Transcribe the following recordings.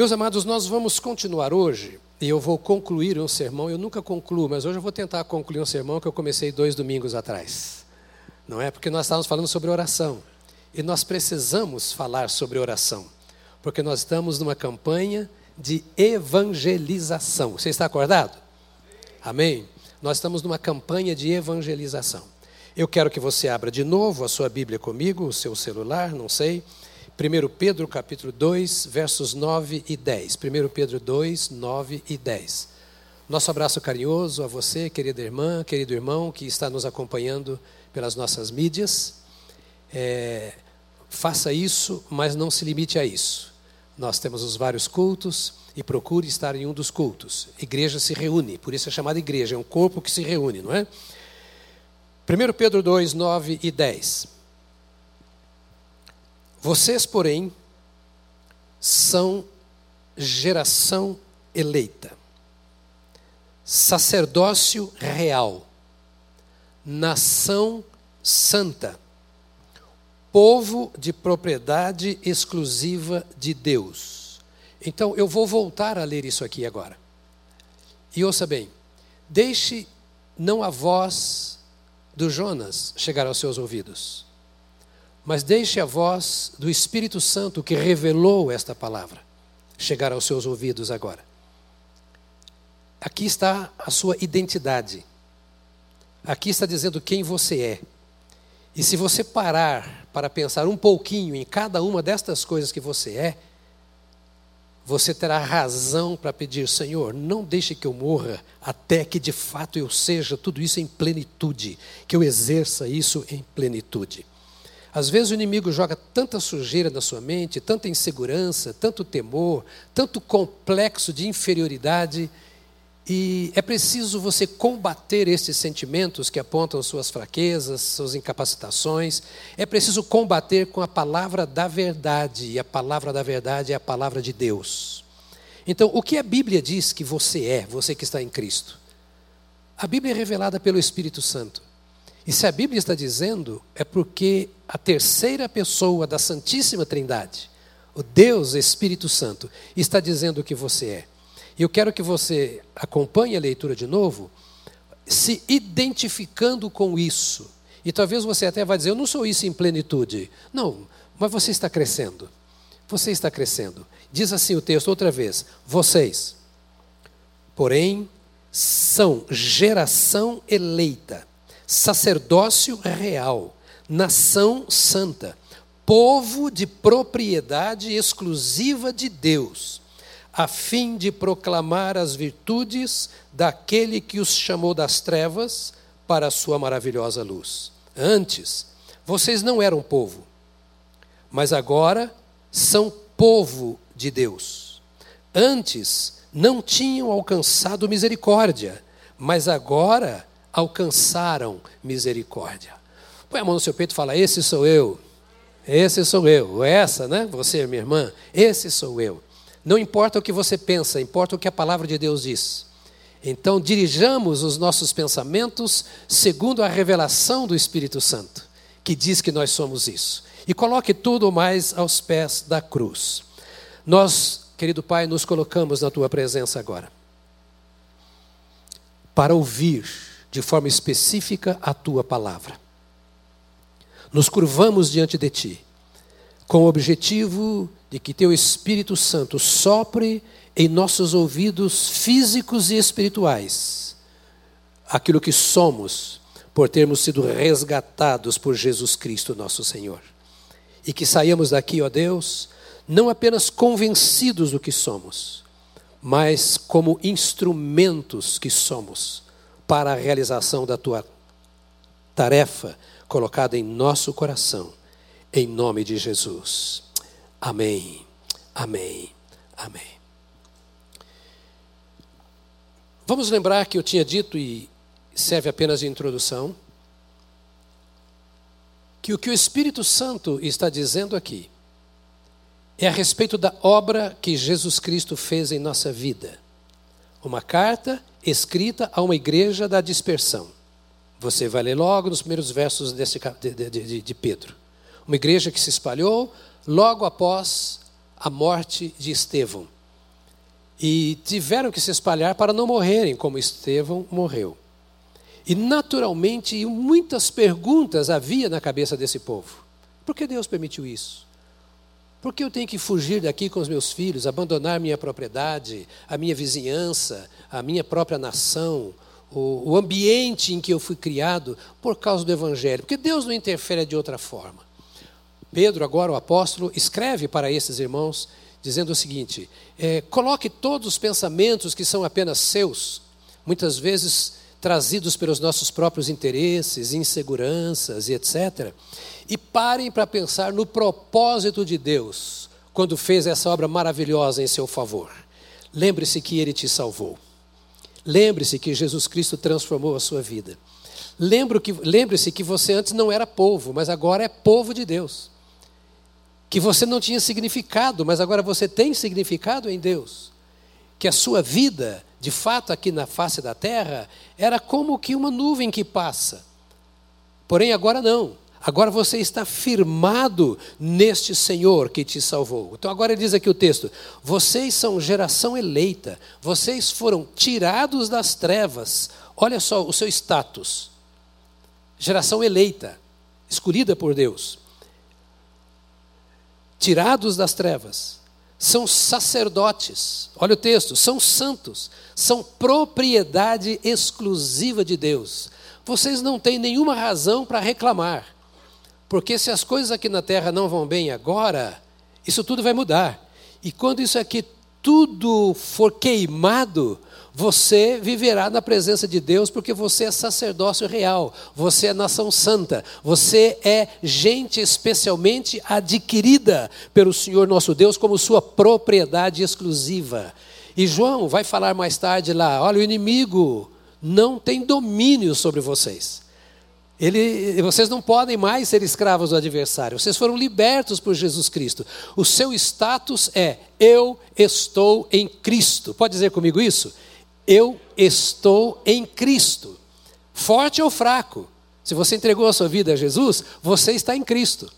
Meus amados, nós vamos continuar hoje e eu vou concluir um sermão. Eu nunca concluo, mas hoje eu vou tentar concluir um sermão que eu comecei dois domingos atrás. Não é? Porque nós estávamos falando sobre oração. E nós precisamos falar sobre oração. Porque nós estamos numa campanha de evangelização. Você está acordado? Amém? Nós estamos numa campanha de evangelização. Eu quero que você abra de novo a sua Bíblia comigo, o seu celular, não sei. 1 Pedro capítulo 2, versos 9 e 10. 1 Pedro 2, 9 e 10. Nosso abraço carinhoso a você, querida irmã, querido irmão, que está nos acompanhando pelas nossas mídias. É, faça isso, mas não se limite a isso. Nós temos os vários cultos e procure estar em um dos cultos. Igreja se reúne, por isso é chamada igreja, é um corpo que se reúne, não é? 1 Pedro 2, 9 e 10. Vocês, porém, são geração eleita, sacerdócio real, nação santa, povo de propriedade exclusiva de Deus. Então, eu vou voltar a ler isso aqui agora. E ouça bem: deixe não a voz do Jonas chegar aos seus ouvidos mas deixe a voz do Espírito Santo que revelou esta palavra chegar aos seus ouvidos agora. Aqui está a sua identidade. Aqui está dizendo quem você é. E se você parar para pensar um pouquinho em cada uma destas coisas que você é, você terá razão para pedir, Senhor, não deixe que eu morra até que de fato eu seja tudo isso em plenitude, que eu exerça isso em plenitude. Às vezes o inimigo joga tanta sujeira na sua mente, tanta insegurança, tanto temor, tanto complexo de inferioridade, e é preciso você combater esses sentimentos que apontam suas fraquezas, suas incapacitações. É preciso combater com a palavra da verdade, e a palavra da verdade é a palavra de Deus. Então, o que a Bíblia diz que você é, você que está em Cristo? A Bíblia é revelada pelo Espírito Santo. E se a Bíblia está dizendo, é porque a terceira pessoa da Santíssima Trindade, o Deus Espírito Santo, está dizendo o que você é. E eu quero que você acompanhe a leitura de novo, se identificando com isso. E talvez você até vai dizer, eu não sou isso em plenitude. Não, mas você está crescendo. Você está crescendo. Diz assim o texto outra vez: vocês, porém, são geração eleita sacerdócio real, nação santa, povo de propriedade exclusiva de Deus, a fim de proclamar as virtudes daquele que os chamou das trevas para a sua maravilhosa luz. Antes, vocês não eram povo, mas agora são povo de Deus. Antes, não tinham alcançado misericórdia, mas agora alcançaram misericórdia. Põe a mão no seu peito e fala: Esse sou eu. Esse sou eu. Essa, né? Você, minha irmã, esse sou eu. Não importa o que você pensa, importa o que a palavra de Deus diz. Então, dirijamos os nossos pensamentos segundo a revelação do Espírito Santo, que diz que nós somos isso. E coloque tudo mais aos pés da cruz. Nós, querido Pai, nos colocamos na tua presença agora para ouvir de forma específica a tua palavra. Nos curvamos diante de ti, com o objetivo de que teu Espírito Santo sopre em nossos ouvidos físicos e espirituais aquilo que somos por termos sido resgatados por Jesus Cristo, nosso Senhor. E que saiamos daqui, ó Deus, não apenas convencidos do que somos, mas como instrumentos que somos para a realização da tua tarefa colocada em nosso coração, em nome de Jesus. Amém, amém, amém. Vamos lembrar que eu tinha dito, e serve apenas de introdução, que o que o Espírito Santo está dizendo aqui é a respeito da obra que Jesus Cristo fez em nossa vida. Uma carta escrita a uma igreja da dispersão. Você vai ler logo nos primeiros versos desse, de, de, de Pedro. Uma igreja que se espalhou logo após a morte de Estevão. e tiveram que se espalhar para não morrerem como Estevão morreu. E naturalmente, muitas perguntas havia na cabeça desse povo. Por que Deus permitiu isso? Por que eu tenho que fugir daqui com os meus filhos, abandonar minha propriedade, a minha vizinhança, a minha própria nação, o, o ambiente em que eu fui criado por causa do Evangelho? Porque Deus não interfere de outra forma. Pedro, agora o apóstolo, escreve para esses irmãos dizendo o seguinte: é, coloque todos os pensamentos que são apenas seus, muitas vezes trazidos pelos nossos próprios interesses, inseguranças e etc., e parem para pensar no propósito de Deus quando fez essa obra maravilhosa em seu favor. Lembre-se que Ele te salvou. Lembre-se que Jesus Cristo transformou a sua vida. Lembre-se que você antes não era povo, mas agora é povo de Deus. Que você não tinha significado, mas agora você tem significado em Deus. Que a sua vida, de fato, aqui na face da terra, era como que uma nuvem que passa. Porém, agora não. Agora você está firmado neste Senhor que te salvou. Então agora ele diz aqui o texto: vocês são geração eleita, vocês foram tirados das trevas. Olha só o seu status. Geração eleita, escolhida por Deus. Tirados das trevas. São sacerdotes. Olha o texto, são santos, são propriedade exclusiva de Deus. Vocês não têm nenhuma razão para reclamar porque se as coisas aqui na terra não vão bem agora, isso tudo vai mudar. E quando isso aqui tudo for queimado, você viverá na presença de Deus, porque você é sacerdócio real, você é nação santa, você é gente especialmente adquirida pelo Senhor nosso Deus como sua propriedade exclusiva. E João vai falar mais tarde lá: olha, o inimigo não tem domínio sobre vocês. Ele, vocês não podem mais ser escravos do adversário. Vocês foram libertos por Jesus Cristo. O seu status é: eu estou em Cristo. Pode dizer comigo isso? Eu estou em Cristo. Forte ou fraco? Se você entregou a sua vida a Jesus, você está em Cristo.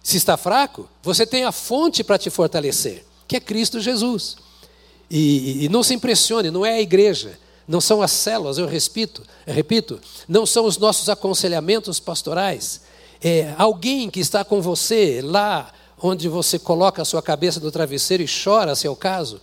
Se está fraco, você tem a fonte para te fortalecer, que é Cristo Jesus. E, e não se impressione, não é a igreja não são as células, eu repito, eu repito, não são os nossos aconselhamentos pastorais. É alguém que está com você lá onde você coloca a sua cabeça no travesseiro e chora, se é o caso.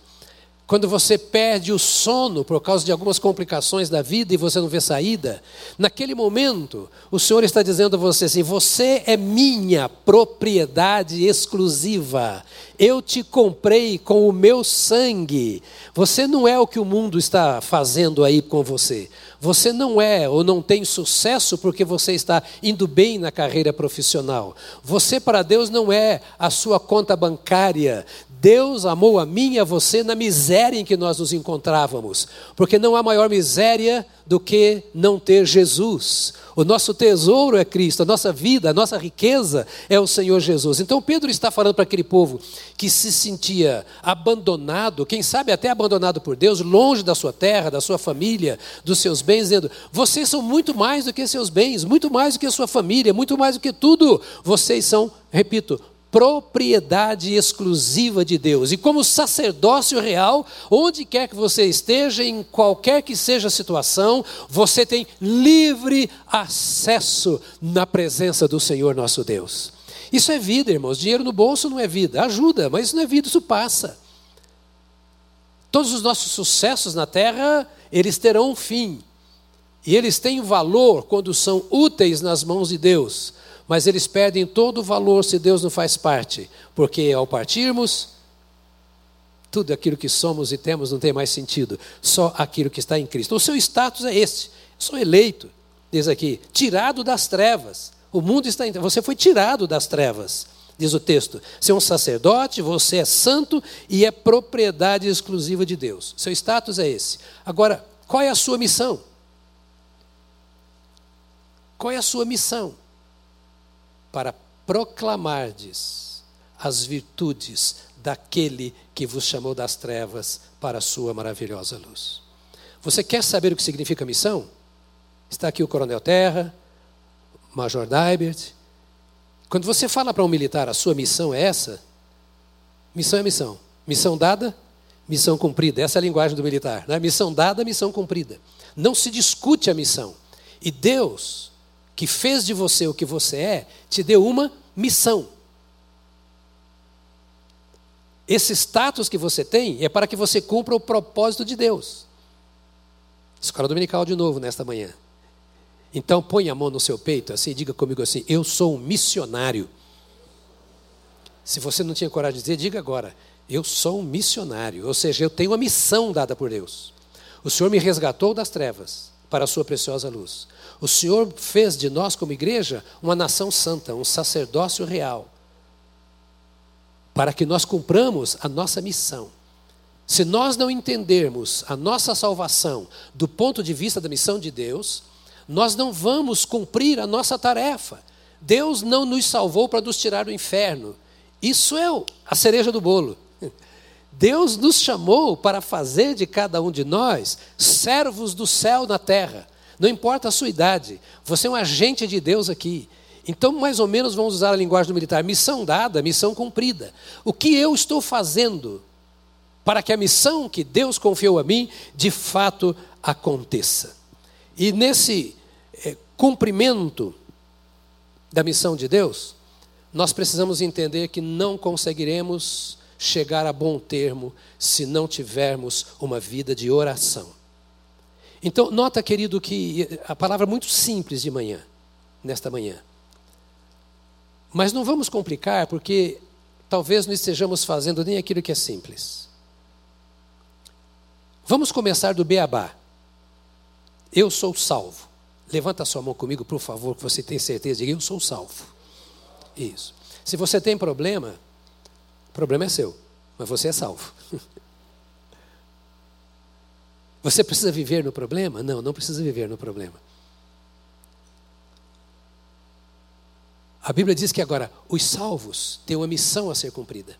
Quando você perde o sono por causa de algumas complicações da vida e você não vê saída, naquele momento, o Senhor está dizendo a você assim: Você é minha propriedade exclusiva. Eu te comprei com o meu sangue. Você não é o que o mundo está fazendo aí com você. Você não é ou não tem sucesso porque você está indo bem na carreira profissional. Você, para Deus, não é a sua conta bancária. Deus amou a mim e a você na miséria em que nós nos encontrávamos, porque não há maior miséria do que não ter Jesus. O nosso tesouro é Cristo, a nossa vida, a nossa riqueza é o Senhor Jesus. Então Pedro está falando para aquele povo que se sentia abandonado, quem sabe até abandonado por Deus, longe da sua terra, da sua família, dos seus bens, dizendo: vocês são muito mais do que seus bens, muito mais do que a sua família, muito mais do que tudo. Vocês são, repito, propriedade exclusiva de Deus. E como sacerdócio real, onde quer que você esteja, em qualquer que seja a situação, você tem livre acesso na presença do Senhor nosso Deus. Isso é vida, irmãos. Dinheiro no bolso não é vida. Ajuda, mas isso não é vida, isso passa. Todos os nossos sucessos na terra, eles terão um fim. E eles têm valor quando são úteis nas mãos de Deus mas eles perdem todo o valor se Deus não faz parte, porque ao partirmos, tudo aquilo que somos e temos não tem mais sentido, só aquilo que está em Cristo. O seu status é esse: sou eleito, diz aqui, tirado das trevas. O mundo está em você foi tirado das trevas, diz o texto. Você é um sacerdote, você é santo e é propriedade exclusiva de Deus. Seu status é esse. Agora, qual é a sua missão? Qual é a sua missão? Para proclamardes as virtudes daquele que vos chamou das trevas para a sua maravilhosa luz. Você quer saber o que significa missão? Está aqui o Coronel Terra, Major Daibert. Quando você fala para um militar a sua missão é essa, missão é missão. Missão dada, missão cumprida. Essa é a linguagem do militar. Né? Missão dada, missão cumprida. Não se discute a missão. E Deus, que fez de você o que você é, te deu uma missão. Esse status que você tem é para que você cumpra o propósito de Deus. Escola Dominical de novo nesta manhã. Então põe a mão no seu peito assim, diga comigo assim: Eu sou um missionário. Se você não tinha coragem de dizer, diga agora: Eu sou um missionário. Ou seja, eu tenho uma missão dada por Deus. O Senhor me resgatou das trevas para a sua preciosa luz. O Senhor fez de nós, como igreja, uma nação santa, um sacerdócio real para que nós cumpramos a nossa missão. Se nós não entendermos a nossa salvação do ponto de vista da missão de Deus, nós não vamos cumprir a nossa tarefa. Deus não nos salvou para nos tirar do inferno. Isso é a cereja do bolo. Deus nos chamou para fazer de cada um de nós servos do céu na terra. Não importa a sua idade, você é um agente de Deus aqui. Então, mais ou menos, vamos usar a linguagem do militar: missão dada, missão cumprida. O que eu estou fazendo para que a missão que Deus confiou a mim, de fato aconteça? E nesse é, cumprimento da missão de Deus, nós precisamos entender que não conseguiremos chegar a bom termo se não tivermos uma vida de oração. Então, nota, querido, que a palavra é muito simples de manhã, nesta manhã. Mas não vamos complicar, porque talvez não estejamos fazendo nem aquilo que é simples. Vamos começar do beabá. Eu sou salvo. Levanta sua mão comigo, por favor, que você tem certeza de que eu sou salvo. Isso. Se você tem problema, problema é seu, mas você é salvo. Você precisa viver no problema? Não, não precisa viver no problema. A Bíblia diz que agora os salvos têm uma missão a ser cumprida.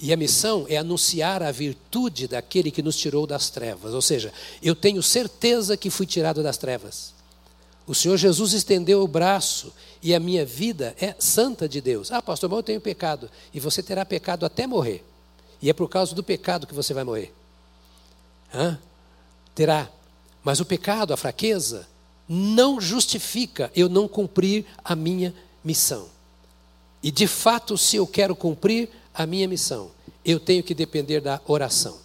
E a missão é anunciar a virtude daquele que nos tirou das trevas. Ou seja, eu tenho certeza que fui tirado das trevas. O Senhor Jesus estendeu o braço e a minha vida é santa de Deus. Ah, pastor, mas eu tenho pecado. E você terá pecado até morrer. E é por causa do pecado que você vai morrer. Hã? Terá. Mas o pecado, a fraqueza, não justifica eu não cumprir a minha missão. E de fato, se eu quero cumprir a minha missão, eu tenho que depender da oração.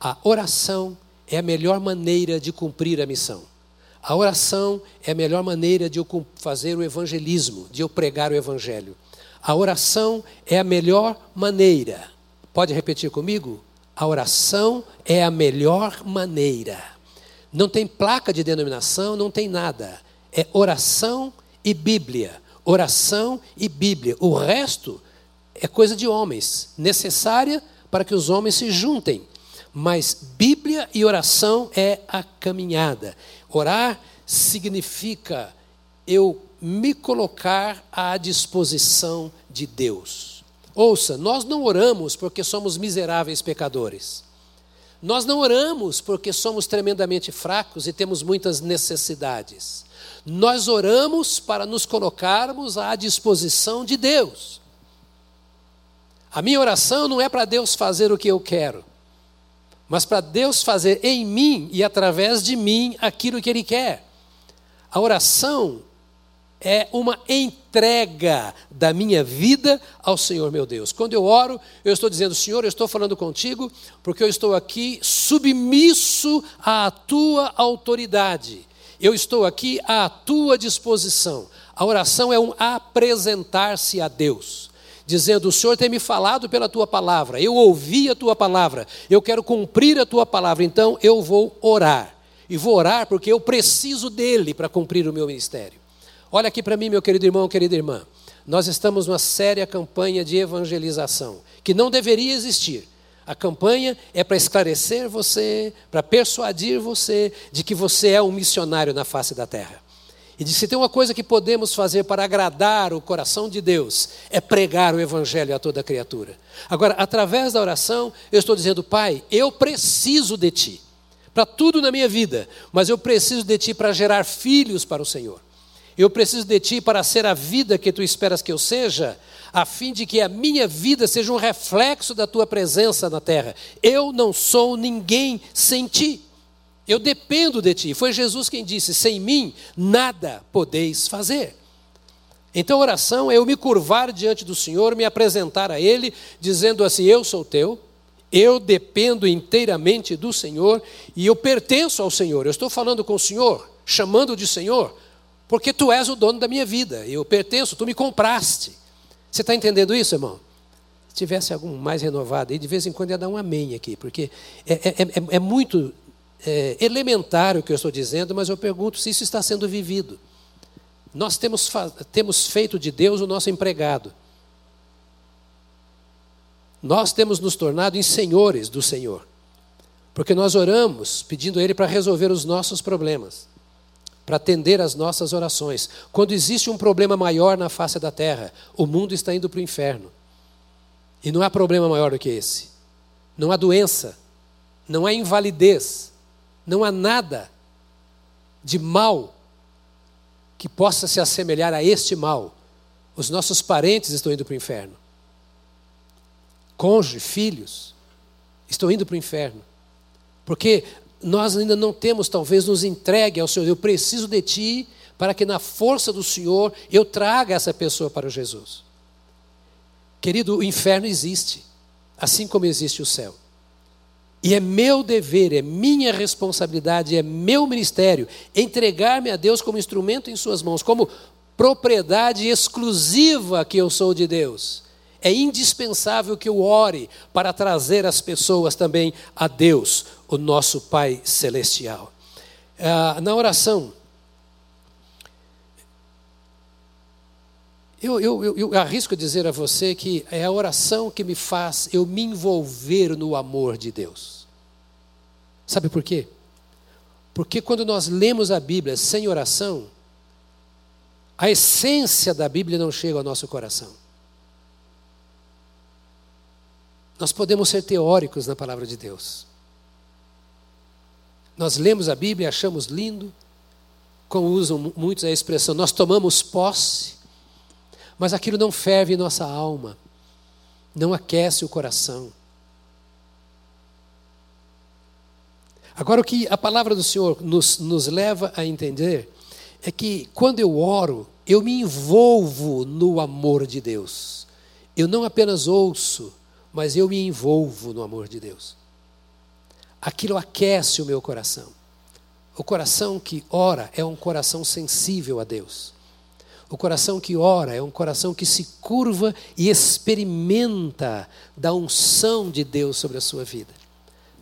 A oração é a melhor maneira de cumprir a missão. A oração é a melhor maneira de eu fazer o evangelismo, de eu pregar o evangelho. A oração é a melhor maneira. Pode repetir comigo? A oração é a melhor maneira. Não tem placa de denominação, não tem nada. É oração e Bíblia oração e Bíblia. O resto é coisa de homens, necessária para que os homens se juntem. Mas Bíblia e oração é a caminhada. Orar significa eu me colocar à disposição de Deus. Ouça, nós não oramos porque somos miseráveis pecadores. Nós não oramos porque somos tremendamente fracos e temos muitas necessidades. Nós oramos para nos colocarmos à disposição de Deus. A minha oração não é para Deus fazer o que eu quero, mas para Deus fazer em mim e através de mim aquilo que Ele quer. A oração é uma entrega da minha vida ao Senhor meu Deus. Quando eu oro, eu estou dizendo, Senhor, eu estou falando contigo porque eu estou aqui submisso à tua autoridade. Eu estou aqui à tua disposição. A oração é um apresentar-se a Deus, dizendo: O Senhor tem me falado pela tua palavra, eu ouvi a tua palavra, eu quero cumprir a tua palavra, então eu vou orar. E vou orar porque eu preciso dele para cumprir o meu ministério. Olha aqui para mim, meu querido irmão, querida irmã. Nós estamos numa séria campanha de evangelização, que não deveria existir a campanha é para esclarecer você, para persuadir você de que você é um missionário na face da terra. E de se tem uma coisa que podemos fazer para agradar o coração de Deus, é pregar o Evangelho a toda criatura. Agora, através da oração, eu estou dizendo, Pai, eu preciso de Ti, para tudo na minha vida, mas eu preciso de Ti para gerar filhos para o Senhor. Eu preciso de ti para ser a vida que tu esperas que eu seja, a fim de que a minha vida seja um reflexo da tua presença na terra. Eu não sou ninguém sem ti. Eu dependo de ti. Foi Jesus quem disse: sem mim nada podeis fazer. Então, oração é eu me curvar diante do Senhor, me apresentar a Ele, dizendo assim: Eu sou teu, eu dependo inteiramente do Senhor e eu pertenço ao Senhor. Eu estou falando com o Senhor, chamando de Senhor, porque tu és o dono da minha vida, eu pertenço, tu me compraste. Você está entendendo isso, irmão? Se tivesse algum mais renovado aí, de vez em quando ia dar um amém aqui, porque é, é, é, é muito é, elementar o que eu estou dizendo, mas eu pergunto se isso está sendo vivido. Nós temos, temos feito de Deus o nosso empregado. Nós temos nos tornado em senhores do Senhor. Porque nós oramos pedindo a Ele para resolver os nossos problemas, para atender as nossas orações. Quando existe um problema maior na face da terra, o mundo está indo para o inferno. E não há problema maior do que esse. Não há doença, não há invalidez, não há nada de mal que possa se assemelhar a este mal. Os nossos parentes estão indo para o inferno. Cônjuge, filhos, estão indo para o inferno. Porque nós ainda não temos, talvez, nos entregue ao Senhor. Eu preciso de Ti para que, na força do Senhor, eu traga essa pessoa para o Jesus. Querido, o inferno existe, assim como existe o céu. E é meu dever, é minha responsabilidade, é meu ministério entregar-me a Deus como instrumento em Suas mãos, como propriedade exclusiva que eu sou de Deus. É indispensável que eu ore para trazer as pessoas também a Deus, o nosso Pai Celestial. Ah, na oração, Eu, eu, eu, eu, arrisco dizer a você que é a oração que me faz eu me envolver no amor de Deus. Sabe por quê? Porque quando nós lemos a Bíblia sem oração, a essência da Bíblia não chega ao nosso coração. Nós podemos ser teóricos na palavra de Deus. Nós lemos a Bíblia, achamos lindo, como usam muitos a expressão, nós tomamos posse, mas aquilo não ferve em nossa alma, não aquece o coração. Agora, o que a palavra do Senhor nos, nos leva a entender é que quando eu oro, eu me envolvo no amor de Deus. Eu não apenas ouço, mas eu me envolvo no amor de Deus. Aquilo aquece o meu coração. O coração que ora é um coração sensível a Deus. O coração que ora é um coração que se curva e experimenta da unção de Deus sobre a sua vida.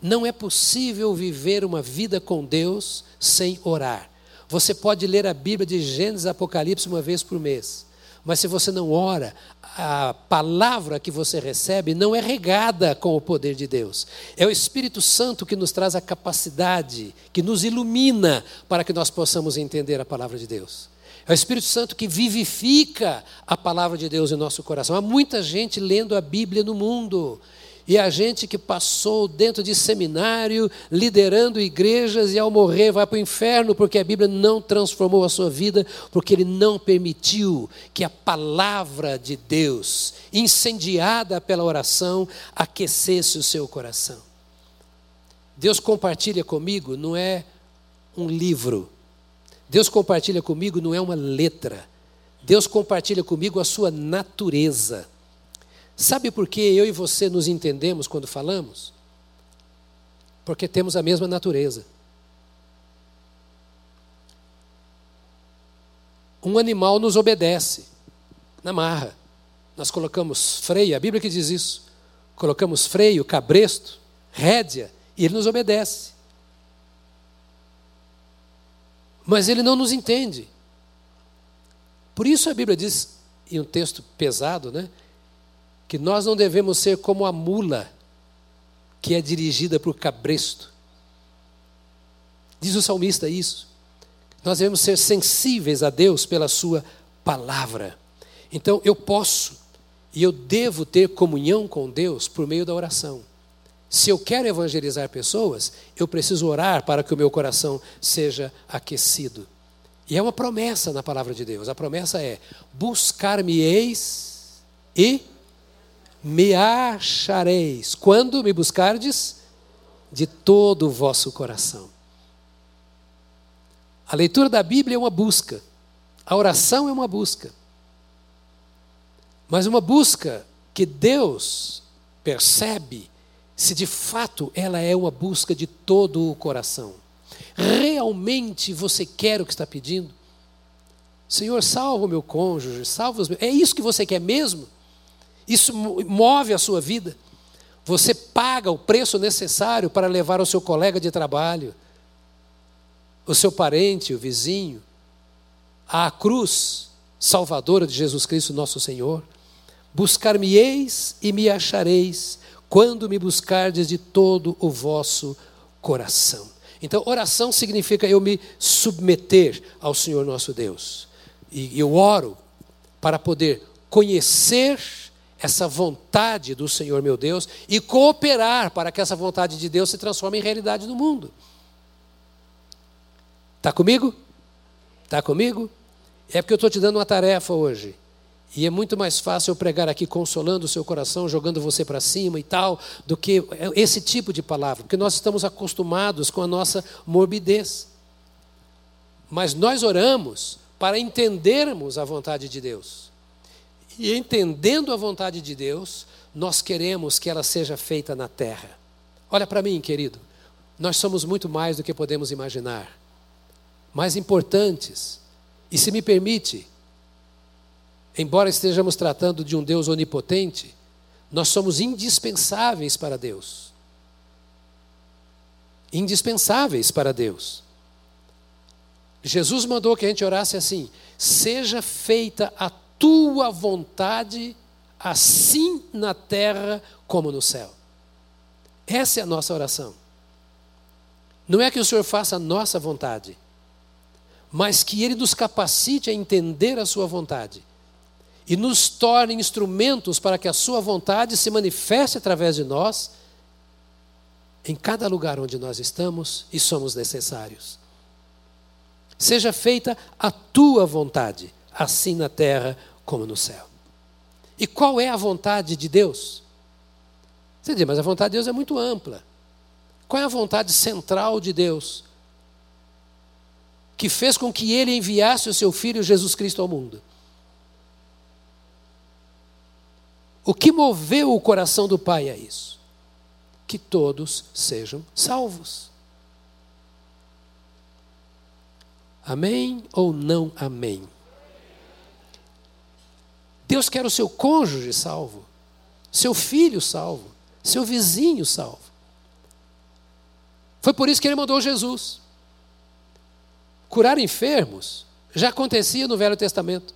Não é possível viver uma vida com Deus sem orar. Você pode ler a Bíblia de Gênesis e Apocalipse uma vez por mês, mas se você não ora, a palavra que você recebe não é regada com o poder de Deus. É o Espírito Santo que nos traz a capacidade, que nos ilumina para que nós possamos entender a palavra de Deus. É o Espírito Santo que vivifica a palavra de Deus em nosso coração. Há muita gente lendo a Bíblia no mundo. E a gente que passou dentro de seminário, liderando igrejas e ao morrer vai para o inferno porque a Bíblia não transformou a sua vida, porque ele não permitiu que a palavra de Deus, incendiada pela oração, aquecesse o seu coração. Deus compartilha comigo não é um livro, Deus compartilha comigo não é uma letra. Deus compartilha comigo a sua natureza. Sabe por que eu e você nos entendemos quando falamos? Porque temos a mesma natureza. Um animal nos obedece na marra. Nós colocamos freio, a Bíblia que diz isso. Colocamos freio, cabresto, rédea, e ele nos obedece. Mas ele não nos entende. Por isso a Bíblia diz, em um texto pesado, né, que nós não devemos ser como a mula que é dirigida por cabresto. Diz o salmista isso. Nós devemos ser sensíveis a Deus pela Sua palavra. Então eu posso e eu devo ter comunhão com Deus por meio da oração. Se eu quero evangelizar pessoas, eu preciso orar para que o meu coração seja aquecido. E é uma promessa na palavra de Deus. A promessa é: buscar-me-eis e me achareis. Quando me buscardes? De todo o vosso coração. A leitura da Bíblia é uma busca. A oração é uma busca. Mas uma busca que Deus percebe se de fato ela é uma busca de todo o coração. Realmente você quer o que está pedindo? Senhor, salva o meu cônjuge, salva os meus. É isso que você quer mesmo? Isso move a sua vida? Você paga o preço necessário para levar o seu colega de trabalho, o seu parente, o vizinho, à cruz salvadora de Jesus Cristo, nosso Senhor? Buscar-me-eis e me achareis, quando me buscardes de todo o vosso coração. Então, oração significa eu me submeter ao Senhor nosso Deus. E eu oro para poder conhecer essa vontade do Senhor meu Deus e cooperar para que essa vontade de Deus se transforme em realidade no mundo. Está comigo? Está comigo? É porque eu estou te dando uma tarefa hoje. E é muito mais fácil eu pregar aqui consolando o seu coração, jogando você para cima e tal, do que esse tipo de palavra, porque nós estamos acostumados com a nossa morbidez. Mas nós oramos para entendermos a vontade de Deus. E entendendo a vontade de Deus, nós queremos que ela seja feita na terra. Olha para mim, querido, nós somos muito mais do que podemos imaginar, mais importantes. E se me permite, embora estejamos tratando de um Deus onipotente, nós somos indispensáveis para Deus. Indispensáveis para Deus. Jesus mandou que a gente orasse assim: seja feita a tua vontade, assim na terra como no céu. Essa é a nossa oração. Não é que o Senhor faça a nossa vontade, mas que Ele nos capacite a entender a Sua vontade e nos torne instrumentos para que a Sua vontade se manifeste através de nós em cada lugar onde nós estamos e somos necessários. Seja feita a tua vontade, assim na terra como no céu. E qual é a vontade de Deus? Você diz, mas a vontade de Deus é muito ampla. Qual é a vontade central de Deus? Que fez com que ele enviasse o seu filho Jesus Cristo ao mundo. O que moveu o coração do Pai é isso: que todos sejam salvos. Amém ou não amém? Deus quer o seu cônjuge salvo, seu filho salvo, seu vizinho salvo. Foi por isso que ele mandou Jesus. Curar enfermos já acontecia no Velho Testamento.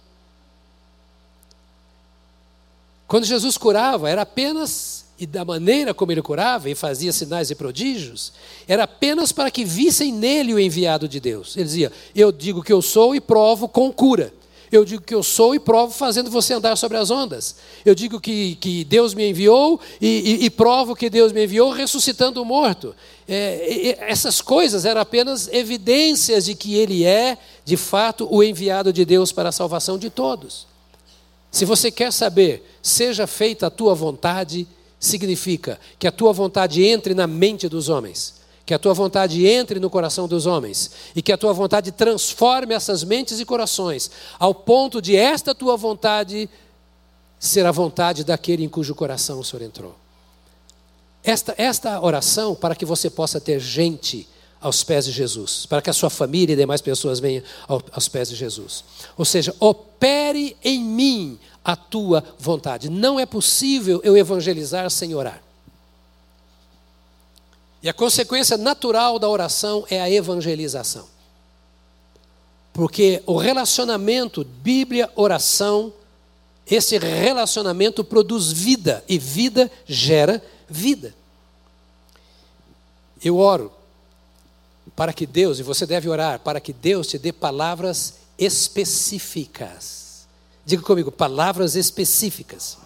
Quando Jesus curava, era apenas, e da maneira como ele curava e fazia sinais e prodígios, era apenas para que vissem nele o enviado de Deus. Ele dizia: Eu digo que eu sou e provo com cura. Eu digo que eu sou e provo fazendo você andar sobre as ondas. Eu digo que, que Deus me enviou e, e, e provo que Deus me enviou ressuscitando o morto. É, essas coisas eram apenas evidências de que Ele é, de fato, o enviado de Deus para a salvação de todos. Se você quer saber, seja feita a tua vontade, significa que a tua vontade entre na mente dos homens, que a tua vontade entre no coração dos homens e que a tua vontade transforme essas mentes e corações ao ponto de esta tua vontade ser a vontade daquele em cujo coração o Senhor entrou. Esta, esta oração, para que você possa ter gente aos pés de Jesus, para que a sua família e demais pessoas venham aos pés de Jesus. Ou seja, opere em mim a tua vontade. Não é possível eu evangelizar sem orar. E a consequência natural da oração é a evangelização. Porque o relacionamento Bíblia-oração, esse relacionamento produz vida, e vida gera vida. Eu oro para que Deus, e você deve orar, para que Deus te dê palavras específicas. Diga comigo, palavras específicas.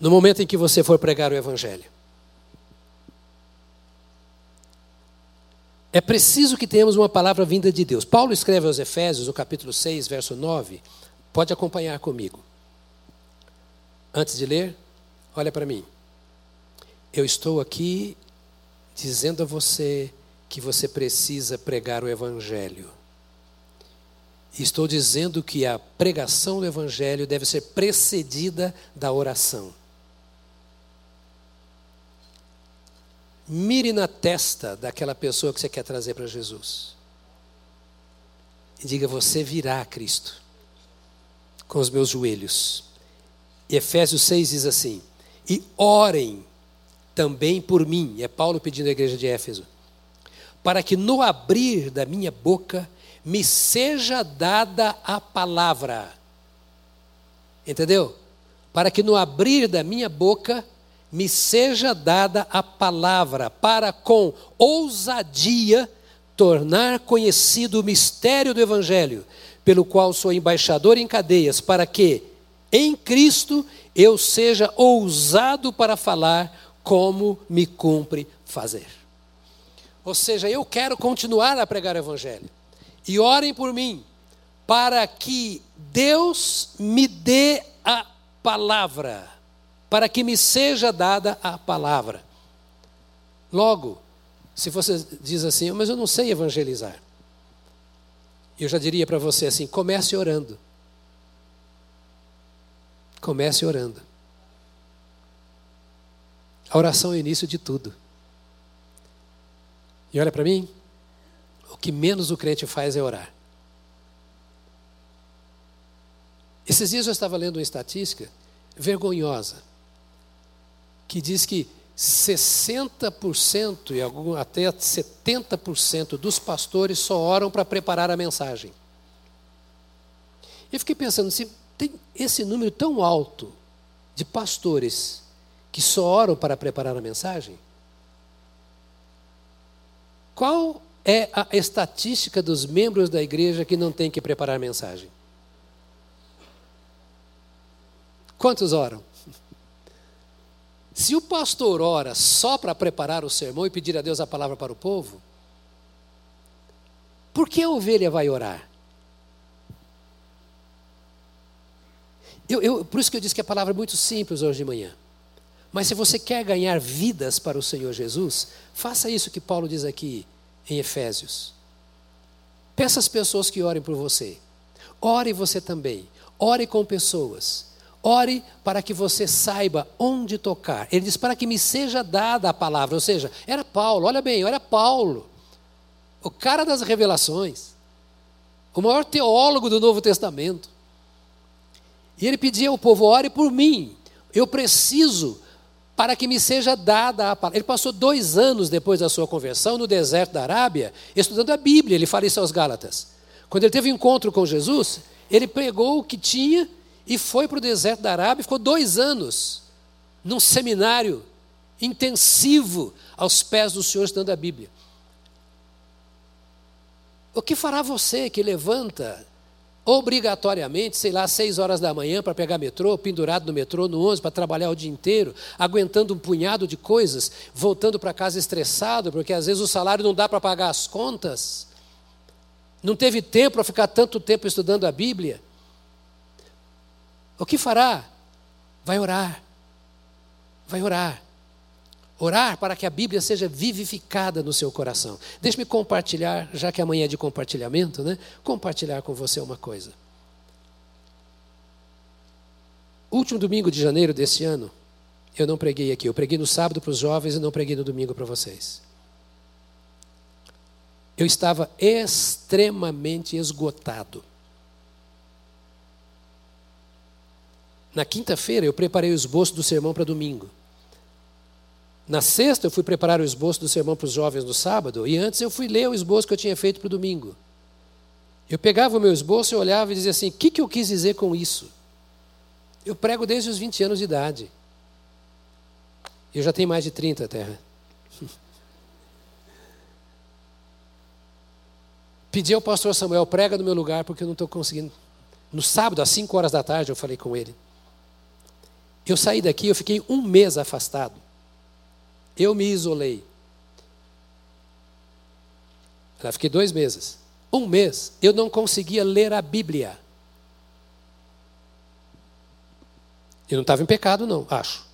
No momento em que você for pregar o Evangelho. É preciso que tenhamos uma palavra vinda de Deus. Paulo escreve aos Efésios, no capítulo 6, verso 9. Pode acompanhar comigo. Antes de ler, olha para mim. Eu estou aqui dizendo a você que você precisa pregar o Evangelho. Estou dizendo que a pregação do Evangelho deve ser precedida da oração. Mire na testa daquela pessoa que você quer trazer para Jesus. E diga: Você virá a Cristo com os meus joelhos. E Efésios 6 diz assim: E orem também por mim. É Paulo pedindo à igreja de Éfeso. Para que no abrir da minha boca me seja dada a palavra. Entendeu? Para que no abrir da minha boca me seja dada a palavra, para com ousadia tornar conhecido o mistério do Evangelho, pelo qual sou embaixador em cadeias, para que, em Cristo, eu seja ousado para falar como me cumpre fazer. Ou seja, eu quero continuar a pregar o Evangelho. E orem por mim, para que Deus me dê a palavra para que me seja dada a palavra. Logo, se você diz assim, mas eu não sei evangelizar, eu já diria para você assim: comece orando. Comece orando. A oração é o início de tudo. E olha para mim, o que menos o crente faz é orar. Esses dias eu estava lendo uma estatística vergonhosa que diz que 60% e até 70% dos pastores só oram para preparar a mensagem. Eu fiquei pensando, se tem esse número tão alto de pastores que só oram para preparar a mensagem, qual é a estatística dos membros da igreja que não tem que preparar a mensagem? Quantos oram? Se o pastor ora só para preparar o sermão e pedir a Deus a palavra para o povo, por que a ovelha vai orar? Eu, eu, por isso que eu disse que a palavra é muito simples hoje de manhã. Mas se você quer ganhar vidas para o Senhor Jesus, faça isso que Paulo diz aqui em Efésios. Peça às pessoas que orem por você. Ore você também. Ore com pessoas. Ore para que você saiba onde tocar. Ele diz: para que me seja dada a palavra. Ou seja, era Paulo, olha bem, era Paulo, o cara das revelações, o maior teólogo do Novo Testamento. E ele pedia ao povo: ore por mim, eu preciso para que me seja dada a palavra. Ele passou dois anos depois da sua conversão no deserto da Arábia, estudando a Bíblia. Ele fala isso aos Gálatas. Quando ele teve um encontro com Jesus, ele pregou o que tinha e foi para o deserto da Arábia, ficou dois anos num seminário intensivo aos pés do Senhor estudando a Bíblia. O que fará você que levanta obrigatoriamente, sei lá, seis horas da manhã para pegar metrô, pendurado no metrô, no ônibus, para trabalhar o dia inteiro, aguentando um punhado de coisas, voltando para casa estressado, porque às vezes o salário não dá para pagar as contas, não teve tempo para ficar tanto tempo estudando a Bíblia. O que fará? Vai orar. Vai orar. Orar para que a Bíblia seja vivificada no seu coração. Deixe-me compartilhar, já que amanhã é de compartilhamento, né? Compartilhar com você uma coisa. Último domingo de janeiro desse ano, eu não preguei aqui. Eu preguei no sábado para os jovens e não preguei no domingo para vocês. Eu estava extremamente esgotado. Na quinta-feira eu preparei o esboço do sermão para domingo. Na sexta eu fui preparar o esboço do sermão para os jovens no sábado, e antes eu fui ler o esboço que eu tinha feito para o domingo. Eu pegava o meu esboço e olhava e dizia assim: o que, que eu quis dizer com isso? Eu prego desde os 20 anos de idade. Eu já tenho mais de 30, Terra. Pedi ao pastor Samuel, prega no meu lugar, porque eu não estou conseguindo. No sábado, às 5 horas da tarde, eu falei com ele. Eu saí daqui, eu fiquei um mês afastado. Eu me isolei. Lá fiquei dois meses. Um mês eu não conseguia ler a Bíblia. Eu não estava em pecado, não, acho.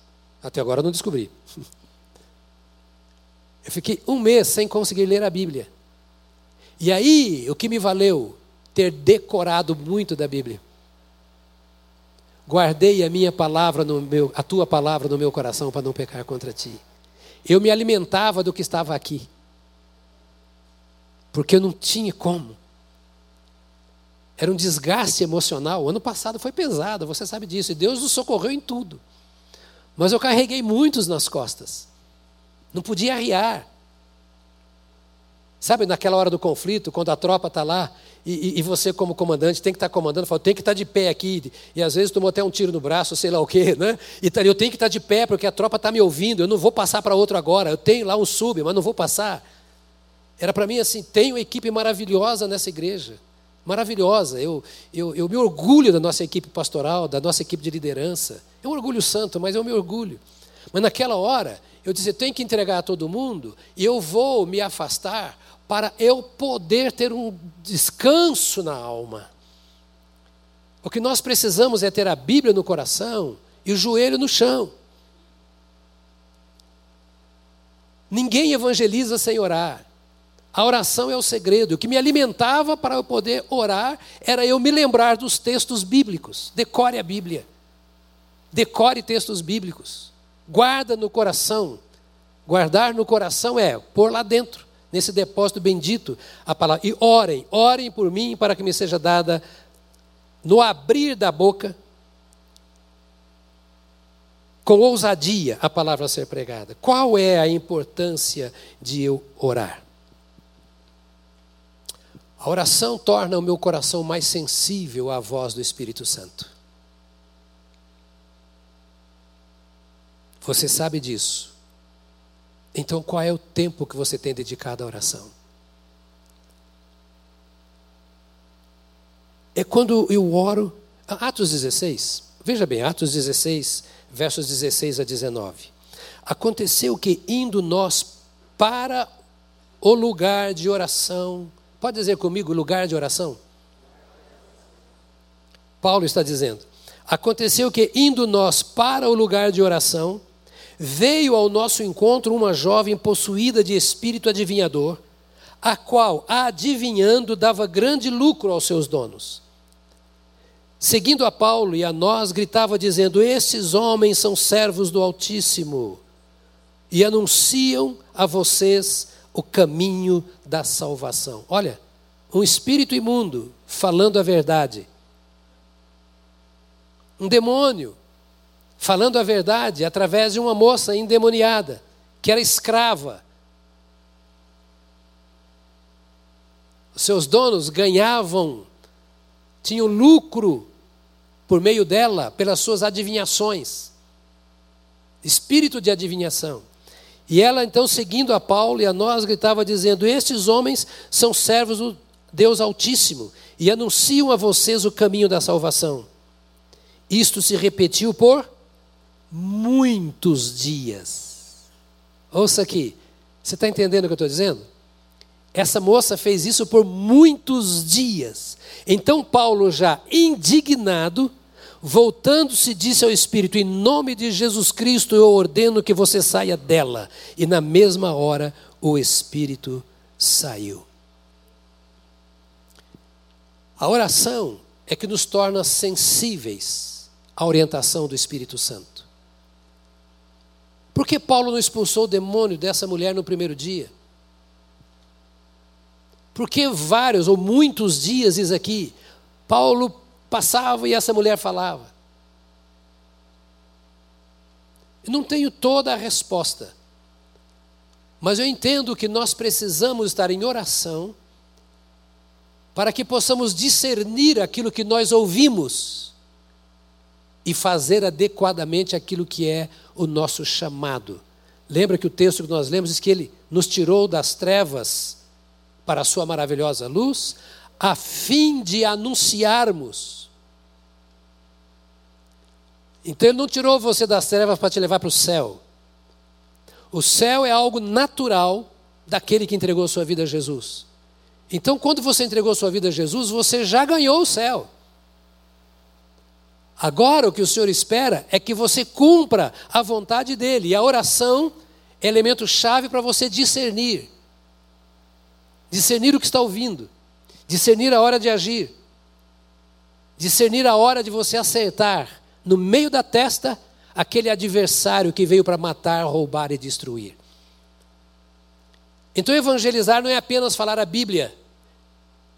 Até agora eu não descobri. Eu fiquei um mês sem conseguir ler a Bíblia. E aí, o que me valeu? Ter decorado muito da Bíblia. Guardei a minha palavra no meu, a tua palavra no meu coração para não pecar contra ti. Eu me alimentava do que estava aqui. Porque eu não tinha como. Era um desgaste emocional. O ano passado foi pesado, você sabe disso. E Deus nos socorreu em tudo. Mas eu carreguei muitos nas costas. Não podia arriar. Sabe, naquela hora do conflito, quando a tropa está lá, e, e, você, como comandante, tem que estar tá comandando, fala, tem que estar tá de pé aqui, e às vezes tomou até um tiro no braço, sei lá o quê, né? E tá, eu tenho que estar tá de pé, porque a tropa está me ouvindo, eu não vou passar para outro agora, eu tenho lá um sub, mas não vou passar. Era para mim assim, tenho uma equipe maravilhosa nessa igreja, maravilhosa. Eu, eu, eu me orgulho da nossa equipe pastoral, da nossa equipe de liderança. É um orgulho santo, mas eu me orgulho. Mas naquela hora, eu eu tenho que entregar a todo mundo e eu vou me afastar para eu poder ter um descanso na alma. O que nós precisamos é ter a Bíblia no coração e o joelho no chão. Ninguém evangeliza sem orar. A oração é o segredo. O que me alimentava para eu poder orar era eu me lembrar dos textos bíblicos. Decore a Bíblia. Decore textos bíblicos. Guarda no coração. Guardar no coração é pôr lá dentro, nesse depósito bendito, a palavra. E orem, orem por mim para que me seja dada no abrir da boca, com ousadia, a palavra a ser pregada. Qual é a importância de eu orar? A oração torna o meu coração mais sensível à voz do Espírito Santo. Você sabe disso. Então, qual é o tempo que você tem dedicado à oração? É quando eu oro. Atos 16, veja bem, Atos 16, versos 16 a 19. Aconteceu que, indo nós para o lugar de oração, Pode dizer comigo lugar de oração? Paulo está dizendo: Aconteceu que, indo nós para o lugar de oração, veio ao nosso encontro uma jovem possuída de espírito adivinhador, a qual, adivinhando, dava grande lucro aos seus donos. Seguindo a Paulo e a nós, gritava dizendo: Esses homens são servos do Altíssimo e anunciam a vocês o caminho da salvação. Olha, um espírito imundo falando a verdade. Um demônio falando a verdade através de uma moça endemoniada, que era escrava. Os seus donos ganhavam, tinham lucro por meio dela, pelas suas adivinhações. Espírito de adivinhação. E ela então, seguindo a Paulo e a nós, gritava dizendo: Estes homens são servos do Deus Altíssimo e anunciam a vocês o caminho da salvação. Isto se repetiu por muitos dias. Ouça aqui, você está entendendo o que eu estou dizendo? Essa moça fez isso por muitos dias. Então, Paulo, já indignado, Voltando-se, disse ao Espírito: Em nome de Jesus Cristo, eu ordeno que você saia dela. E na mesma hora, o Espírito saiu. A oração é que nos torna sensíveis à orientação do Espírito Santo. Por que Paulo não expulsou o demônio dessa mulher no primeiro dia? Porque vários ou muitos dias, diz aqui, Paulo Passava e essa mulher falava. Eu não tenho toda a resposta, mas eu entendo que nós precisamos estar em oração para que possamos discernir aquilo que nós ouvimos e fazer adequadamente aquilo que é o nosso chamado. Lembra que o texto que nós lemos diz que ele nos tirou das trevas para a sua maravilhosa luz, a fim de anunciarmos então ele não tirou você das trevas para te levar para o céu. O céu é algo natural daquele que entregou sua vida a Jesus. Então, quando você entregou sua vida a Jesus, você já ganhou o céu. Agora, o que o Senhor espera é que você cumpra a vontade dele. E a oração é elemento chave para você discernir. Discernir o que está ouvindo. Discernir a hora de agir. Discernir a hora de você acertar no meio da testa aquele adversário que veio para matar, roubar e destruir. Então, evangelizar não é apenas falar a Bíblia,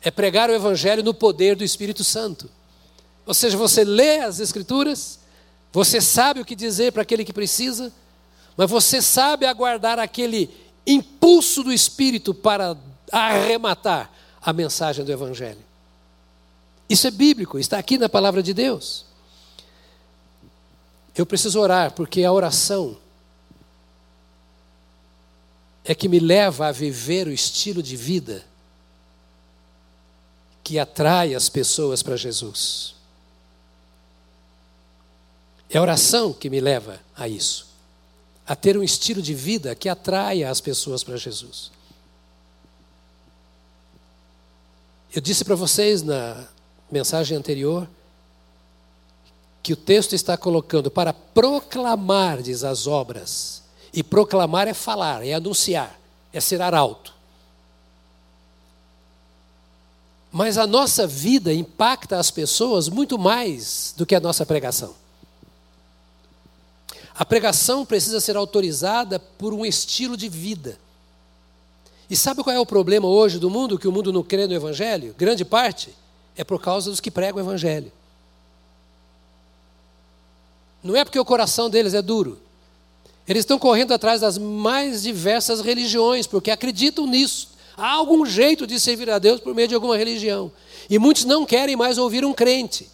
é pregar o Evangelho no poder do Espírito Santo. Ou seja, você lê as Escrituras, você sabe o que dizer para aquele que precisa, mas você sabe aguardar aquele impulso do Espírito para arrematar a mensagem do Evangelho. Isso é bíblico, está aqui na palavra de Deus. Eu preciso orar, porque a oração é que me leva a viver o estilo de vida que atrai as pessoas para Jesus. É a oração que me leva a isso, a ter um estilo de vida que atraia as pessoas para Jesus. Eu disse para vocês na mensagem anterior que o texto está colocando para proclamar, diz as obras. E proclamar é falar, é anunciar, é ser arauto. Mas a nossa vida impacta as pessoas muito mais do que a nossa pregação. A pregação precisa ser autorizada por um estilo de vida. E sabe qual é o problema hoje do mundo, que o mundo não crê no Evangelho? Grande parte é por causa dos que pregam o Evangelho. Não é porque o coração deles é duro. Eles estão correndo atrás das mais diversas religiões, porque acreditam nisso. Há algum jeito de servir a Deus por meio de alguma religião. E muitos não querem mais ouvir um crente.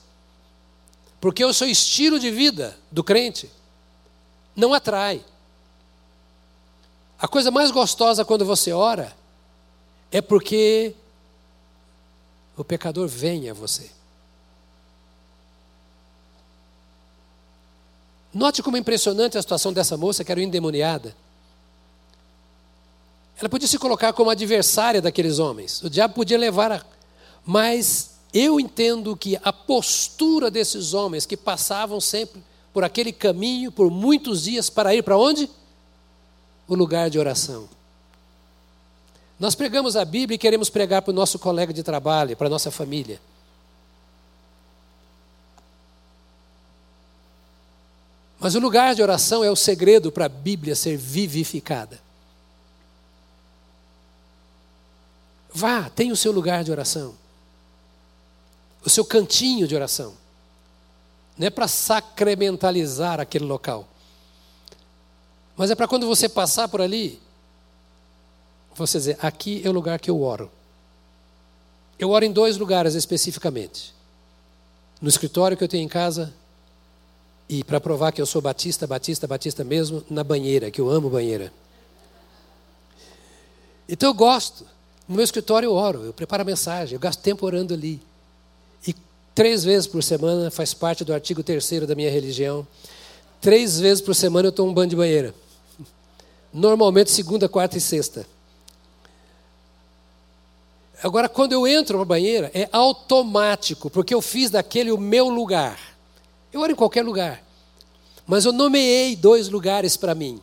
Porque o seu estilo de vida do crente não atrai. A coisa mais gostosa quando você ora é porque o pecador vem a você. Note como é impressionante a situação dessa moça que era endemoniada. Ela podia se colocar como adversária daqueles homens. O diabo podia levar a. Mas eu entendo que a postura desses homens que passavam sempre por aquele caminho por muitos dias para ir para onde? O lugar de oração. Nós pregamos a Bíblia e queremos pregar para o nosso colega de trabalho, para a nossa família. Mas o lugar de oração é o segredo para a Bíblia ser vivificada. Vá, tenha o seu lugar de oração. O seu cantinho de oração. Não é para sacramentalizar aquele local. Mas é para quando você passar por ali, você dizer: aqui é o lugar que eu oro. Eu oro em dois lugares especificamente: no escritório que eu tenho em casa e para provar que eu sou batista, batista, batista mesmo, na banheira, que eu amo banheira. Então eu gosto. No meu escritório eu oro, eu preparo a mensagem, eu gasto tempo orando ali. Três vezes por semana faz parte do artigo terceiro da minha religião. Três vezes por semana eu tomo um banho de banheira. Normalmente segunda, quarta e sexta. Agora, quando eu entro na banheira, é automático, porque eu fiz daquele o meu lugar. Eu oro em qualquer lugar. Mas eu nomeei dois lugares para mim.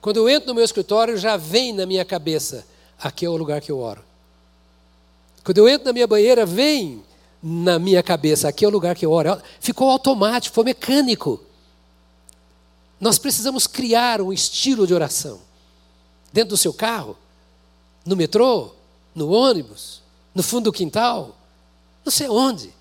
Quando eu entro no meu escritório, já vem na minha cabeça: aqui é o lugar que eu oro. Quando eu entro na minha banheira, vem na minha cabeça: aqui é o lugar que eu oro. Ficou automático, foi mecânico. Nós precisamos criar um estilo de oração. Dentro do seu carro, no metrô, no ônibus, no fundo do quintal, não sei onde.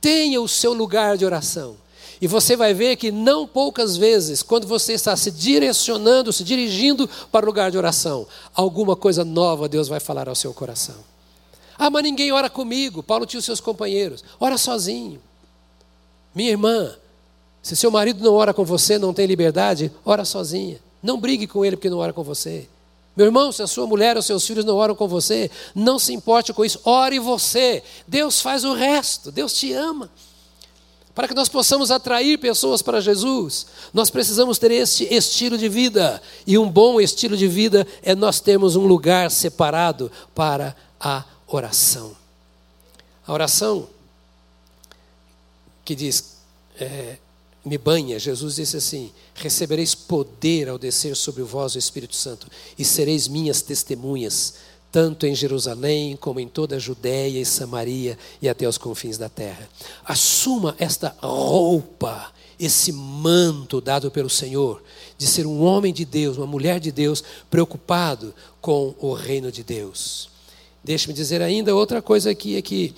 Tenha o seu lugar de oração. E você vai ver que não poucas vezes, quando você está se direcionando, se dirigindo para o lugar de oração, alguma coisa nova Deus vai falar ao seu coração. Ah, mas ninguém ora comigo. Paulo tinha os seus companheiros. Ora sozinho. Minha irmã, se seu marido não ora com você, não tem liberdade, ora sozinha. Não brigue com ele porque não ora com você. Meu irmão, se a sua mulher ou seus filhos não oram com você, não se importe com isso, ore você. Deus faz o resto, Deus te ama. Para que nós possamos atrair pessoas para Jesus, nós precisamos ter este estilo de vida. E um bom estilo de vida é nós termos um lugar separado para a oração. A oração que diz, é, me banha, Jesus disse assim: recebereis poder ao descer sobre vós o Espírito Santo, e sereis minhas testemunhas, tanto em Jerusalém como em toda a Judéia e Samaria e até os confins da terra. Assuma esta roupa, esse manto dado pelo Senhor, de ser um homem de Deus, uma mulher de Deus, preocupado com o reino de Deus. Deixe-me dizer ainda outra coisa aqui: é que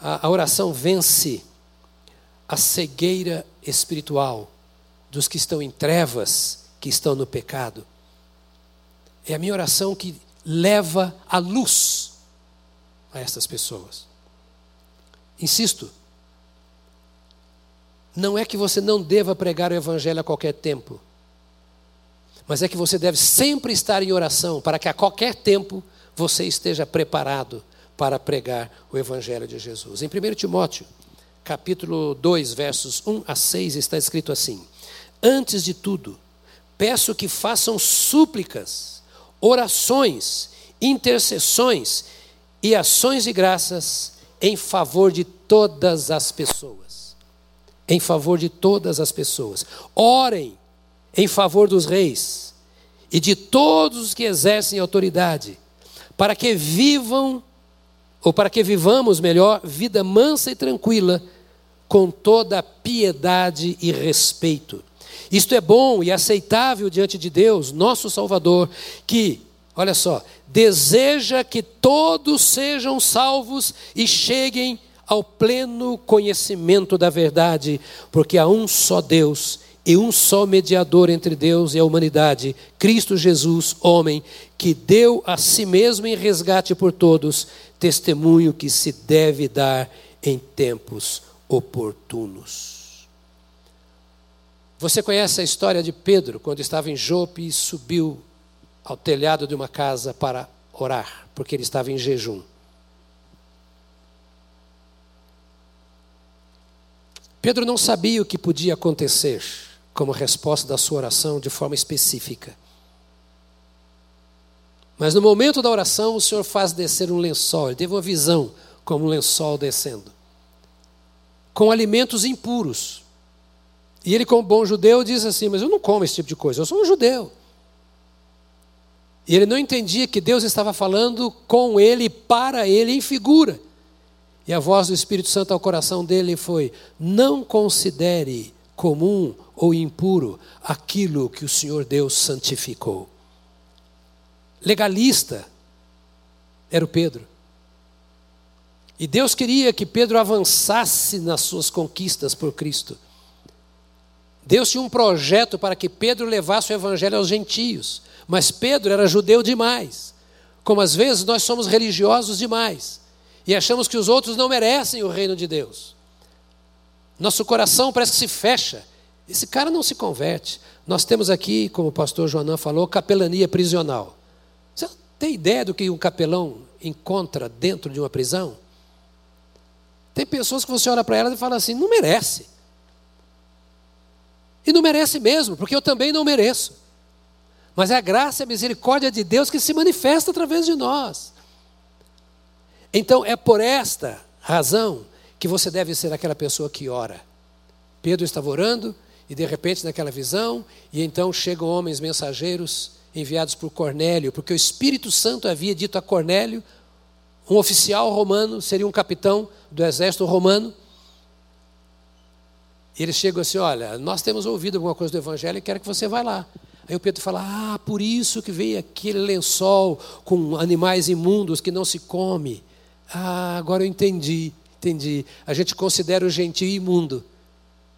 a, a oração vence a cegueira espiritual dos que estão em trevas, que estão no pecado. É a minha oração que leva a luz a estas pessoas. Insisto, não é que você não deva pregar o Evangelho a qualquer tempo, mas é que você deve sempre estar em oração para que a qualquer tempo você esteja preparado para pregar o Evangelho de Jesus. Em 1 Timóteo, capítulo 2, versos 1 a 6, está escrito assim: Antes de tudo, peço que façam súplicas, orações, intercessões e ações de graças em favor de todas as pessoas. Em favor de todas as pessoas. Orem em favor dos reis e de todos os que exercem autoridade, para que vivam, ou para que vivamos melhor, vida mansa e tranquila com toda piedade e respeito. Isto é bom e aceitável diante de Deus, nosso Salvador, que, olha só, deseja que todos sejam salvos e cheguem ao pleno conhecimento da verdade, porque há um só Deus e um só mediador entre Deus e a humanidade, Cristo Jesus, homem, que deu a si mesmo em resgate por todos, testemunho que se deve dar em tempos oportunos. Você conhece a história de Pedro, quando estava em Jope e subiu ao telhado de uma casa para orar, porque ele estava em jejum. Pedro não sabia o que podia acontecer como resposta da sua oração de forma específica. Mas no momento da oração, o Senhor faz descer um lençol. Ele teve uma visão como um lençol descendo com alimentos impuros. E ele, como bom judeu, diz assim: Mas eu não como esse tipo de coisa, eu sou um judeu. E ele não entendia que Deus estava falando com ele, para ele, em figura. E a voz do Espírito Santo ao coração dele foi: Não considere comum ou impuro aquilo que o Senhor Deus santificou. Legalista era o Pedro. E Deus queria que Pedro avançasse nas suas conquistas por Cristo. Deus tinha um projeto para que Pedro levasse o evangelho aos gentios, mas Pedro era judeu demais. Como às vezes nós somos religiosos demais e achamos que os outros não merecem o reino de Deus. Nosso coração parece que se fecha. Esse cara não se converte. Nós temos aqui, como o pastor Joanã falou, capelania prisional. Você tem ideia do que um capelão encontra dentro de uma prisão? Tem pessoas que você olha para elas e fala assim: não merece. E não merece mesmo, porque eu também não mereço. Mas é a graça e a misericórdia de Deus que se manifesta através de nós. Então é por esta razão que você deve ser aquela pessoa que ora. Pedro estava orando e de repente naquela visão, e então chegam homens mensageiros enviados por Cornélio, porque o Espírito Santo havia dito a Cornélio um oficial romano, seria um capitão do exército romano. E eles chegam assim: Olha, nós temos ouvido alguma coisa do Evangelho e quero que você vá lá. Aí o Pedro fala: Ah, por isso que veio aquele lençol com animais imundos que não se come. Ah, agora eu entendi, entendi. A gente considera o gentio imundo.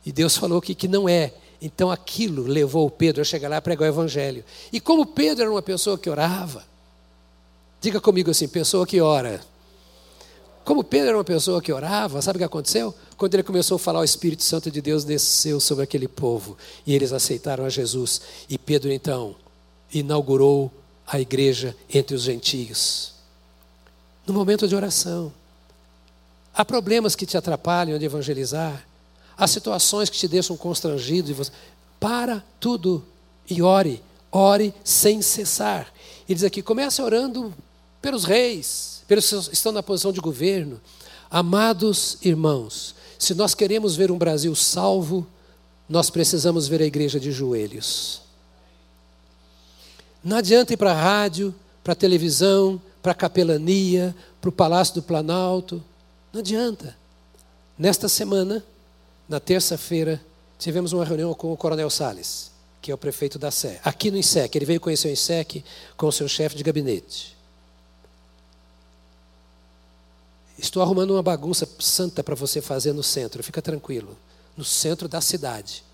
E Deus falou que, que não é. Então aquilo levou Pedro a chegar lá e pregar o Evangelho. E como Pedro era uma pessoa que orava, Diga comigo assim, pessoa que ora. Como Pedro era uma pessoa que orava, sabe o que aconteceu? Quando ele começou a falar, o Espírito Santo de Deus desceu sobre aquele povo e eles aceitaram a Jesus. E Pedro então inaugurou a igreja entre os gentios. No momento de oração, há problemas que te atrapalham de evangelizar, há situações que te deixam constrangido. Você... Para tudo e ore, ore sem cessar. E diz aqui: comece orando pelos reis, pelos que estão na posição de governo. Amados irmãos, se nós queremos ver um Brasil salvo, nós precisamos ver a igreja de joelhos. Não adianta ir para a rádio, para a televisão, para a capelania, para o Palácio do Planalto. Não adianta. Nesta semana, na terça-feira, tivemos uma reunião com o Coronel Sales, que é o prefeito da Sé, aqui no INSEC. Ele veio conhecer o INSEC com o seu chefe de gabinete. Estou arrumando uma bagunça santa para você fazer no centro, fica tranquilo. No centro da cidade.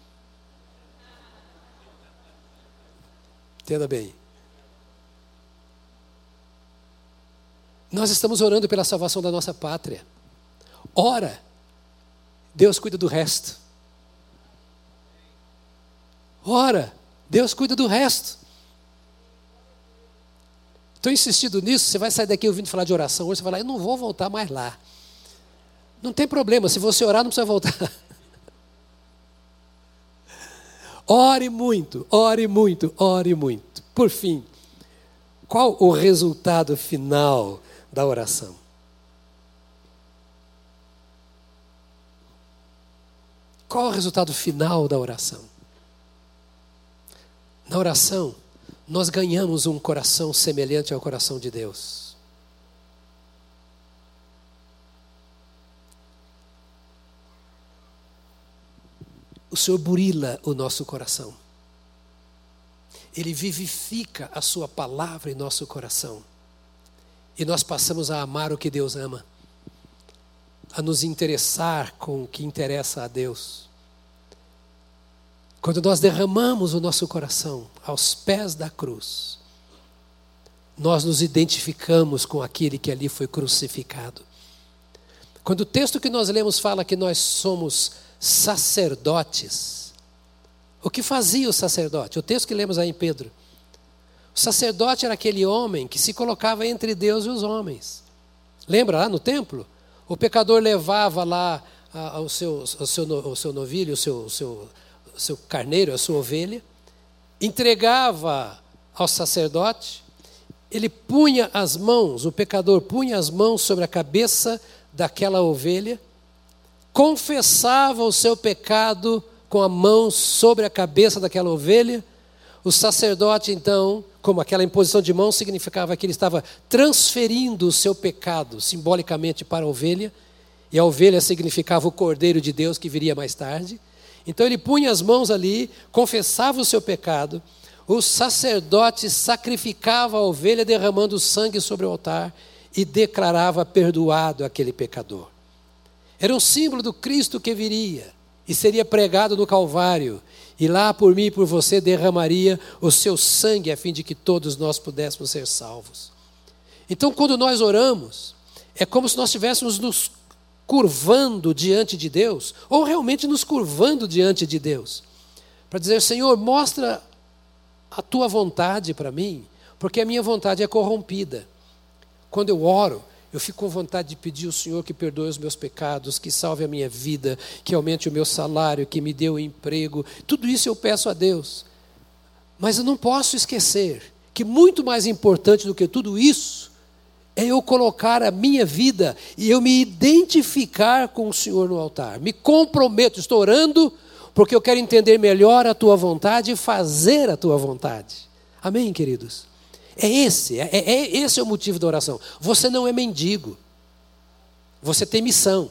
Entenda bem. Nós estamos orando pela salvação da nossa pátria. Ora, Deus cuida do resto. Ora, Deus cuida do resto. Estou insistindo nisso, você vai sair daqui ouvindo falar de oração, hoje você vai lá, eu não vou voltar mais lá. Não tem problema, se você orar, não precisa voltar. Ore muito, ore muito, ore muito. Por fim, qual o resultado final da oração? Qual o resultado final da oração? Na oração, nós ganhamos um coração semelhante ao coração de Deus. O Senhor burila o nosso coração. Ele vivifica a Sua palavra em nosso coração. E nós passamos a amar o que Deus ama, a nos interessar com o que interessa a Deus. Quando nós derramamos o nosso coração aos pés da cruz, nós nos identificamos com aquele que ali foi crucificado. Quando o texto que nós lemos fala que nós somos sacerdotes, o que fazia o sacerdote? O texto que lemos aí em Pedro. O sacerdote era aquele homem que se colocava entre Deus e os homens. Lembra lá no templo? O pecador levava lá o seu, o seu, o seu novilho, o seu, o seu seu carneiro, a sua ovelha, entregava ao sacerdote, ele punha as mãos, o pecador punha as mãos sobre a cabeça daquela ovelha, confessava o seu pecado com a mão sobre a cabeça daquela ovelha, o sacerdote então, como aquela imposição de mão significava que ele estava transferindo o seu pecado simbolicamente para a ovelha, e a ovelha significava o cordeiro de Deus que viria mais tarde. Então ele punha as mãos ali, confessava o seu pecado, o sacerdote sacrificava a ovelha derramando sangue sobre o altar e declarava perdoado aquele pecador. Era um símbolo do Cristo que viria e seria pregado no Calvário, e lá por mim e por você derramaria o seu sangue a fim de que todos nós pudéssemos ser salvos. Então, quando nós oramos, é como se nós estivéssemos nos curvando diante de Deus, ou realmente nos curvando diante de Deus, para dizer: Senhor, mostra a tua vontade para mim, porque a minha vontade é corrompida. Quando eu oro, eu fico com vontade de pedir ao Senhor que perdoe os meus pecados, que salve a minha vida, que aumente o meu salário, que me dê o um emprego. Tudo isso eu peço a Deus. Mas eu não posso esquecer que muito mais importante do que tudo isso é eu colocar a minha vida e eu me identificar com o Senhor no altar. Me comprometo, estou orando porque eu quero entender melhor a tua vontade e fazer a tua vontade. Amém, queridos? É esse, é, é esse é o motivo da oração. Você não é mendigo. Você tem missão.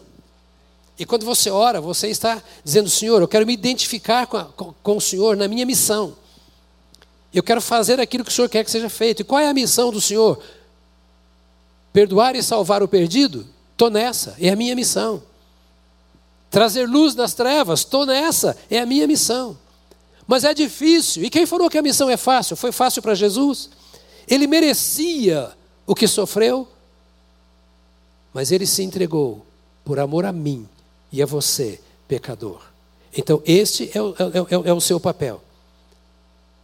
E quando você ora, você está dizendo, Senhor, eu quero me identificar com, a, com o Senhor na minha missão. Eu quero fazer aquilo que o Senhor quer que seja feito. E qual é a missão do Senhor? Perdoar e salvar o perdido? Estou nessa, é a minha missão. Trazer luz nas trevas? Estou nessa, é a minha missão. Mas é difícil. E quem falou que a missão é fácil? Foi fácil para Jesus? Ele merecia o que sofreu, mas ele se entregou por amor a mim e a você, pecador. Então, este é o, é, é, é o seu papel.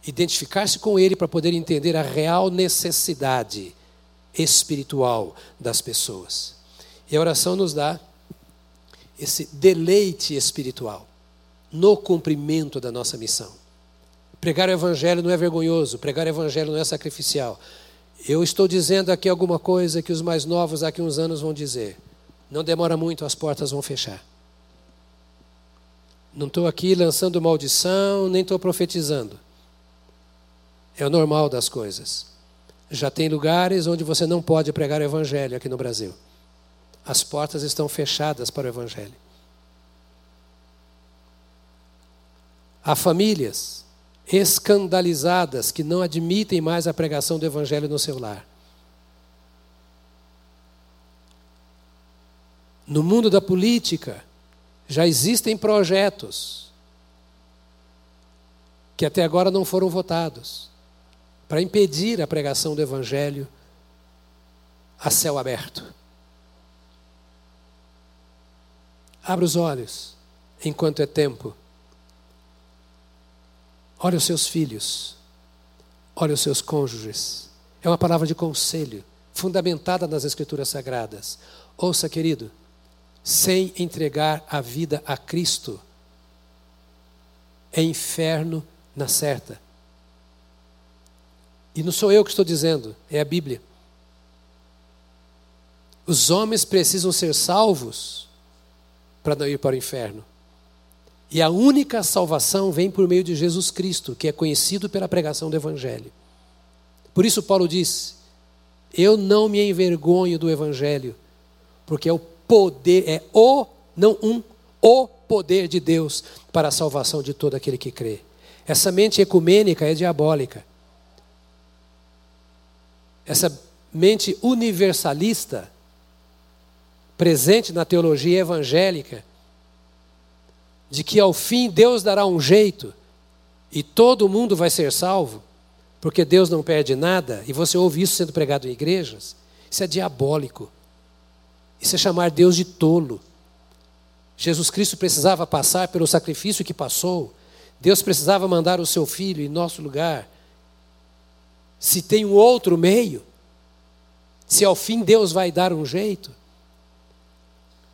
Identificar-se com ele para poder entender a real necessidade espiritual das pessoas. E a oração nos dá esse deleite espiritual no cumprimento da nossa missão. Pregar o evangelho não é vergonhoso, pregar o evangelho não é sacrificial. Eu estou dizendo aqui alguma coisa que os mais novos daqui uns anos vão dizer. Não demora muito, as portas vão fechar. Não estou aqui lançando maldição, nem estou profetizando. É o normal das coisas. Já tem lugares onde você não pode pregar o evangelho aqui no Brasil. As portas estão fechadas para o evangelho. Há famílias escandalizadas que não admitem mais a pregação do evangelho no seu lar. No mundo da política, já existem projetos que até agora não foram votados para impedir a pregação do Evangelho a céu aberto. Abra os olhos enquanto é tempo. Olhe os seus filhos, olhe os seus cônjuges. É uma palavra de conselho, fundamentada nas Escrituras Sagradas. Ouça, querido, sem entregar a vida a Cristo, é inferno na certa. E não sou eu que estou dizendo, é a Bíblia. Os homens precisam ser salvos para não ir para o inferno. E a única salvação vem por meio de Jesus Cristo, que é conhecido pela pregação do Evangelho. Por isso, Paulo diz: Eu não me envergonho do Evangelho, porque é o poder, é o, não um, o poder de Deus para a salvação de todo aquele que crê. Essa mente ecumênica é diabólica. Essa mente universalista, presente na teologia evangélica, de que ao fim Deus dará um jeito e todo mundo vai ser salvo, porque Deus não perde nada, e você ouve isso sendo pregado em igrejas, isso é diabólico. Isso é chamar Deus de tolo. Jesus Cristo precisava passar pelo sacrifício que passou. Deus precisava mandar o seu filho em nosso lugar. Se tem um outro meio, se ao fim Deus vai dar um jeito,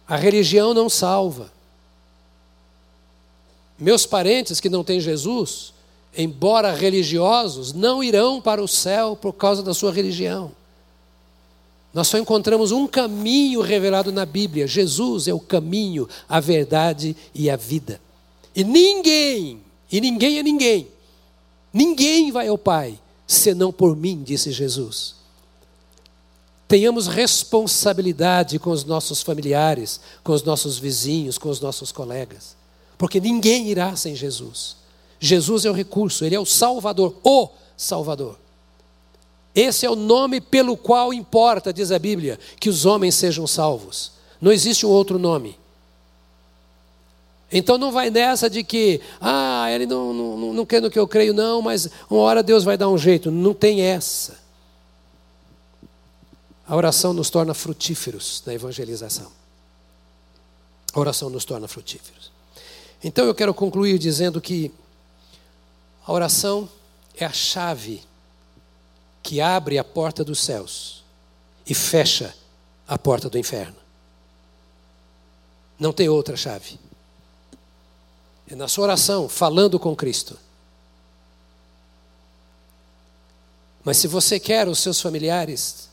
a religião não salva. Meus parentes que não têm Jesus, embora religiosos, não irão para o céu por causa da sua religião. Nós só encontramos um caminho revelado na Bíblia. Jesus é o caminho, a verdade e a vida. E ninguém, e ninguém é ninguém, ninguém vai ao Pai senão por mim, disse Jesus. Tenhamos responsabilidade com os nossos familiares, com os nossos vizinhos, com os nossos colegas, porque ninguém irá sem Jesus. Jesus é o recurso, Ele é o Salvador, o Salvador. Esse é o nome pelo qual importa, diz a Bíblia, que os homens sejam salvos. Não existe um outro nome. Então não vai nessa de que, ah, ele não, não, não quer no que eu creio, não, mas uma hora Deus vai dar um jeito. Não tem essa. A oração nos torna frutíferos na evangelização. A oração nos torna frutíferos. Então eu quero concluir dizendo que a oração é a chave que abre a porta dos céus e fecha a porta do inferno. Não tem outra chave. É na sua oração, falando com Cristo. Mas se você quer os seus familiares,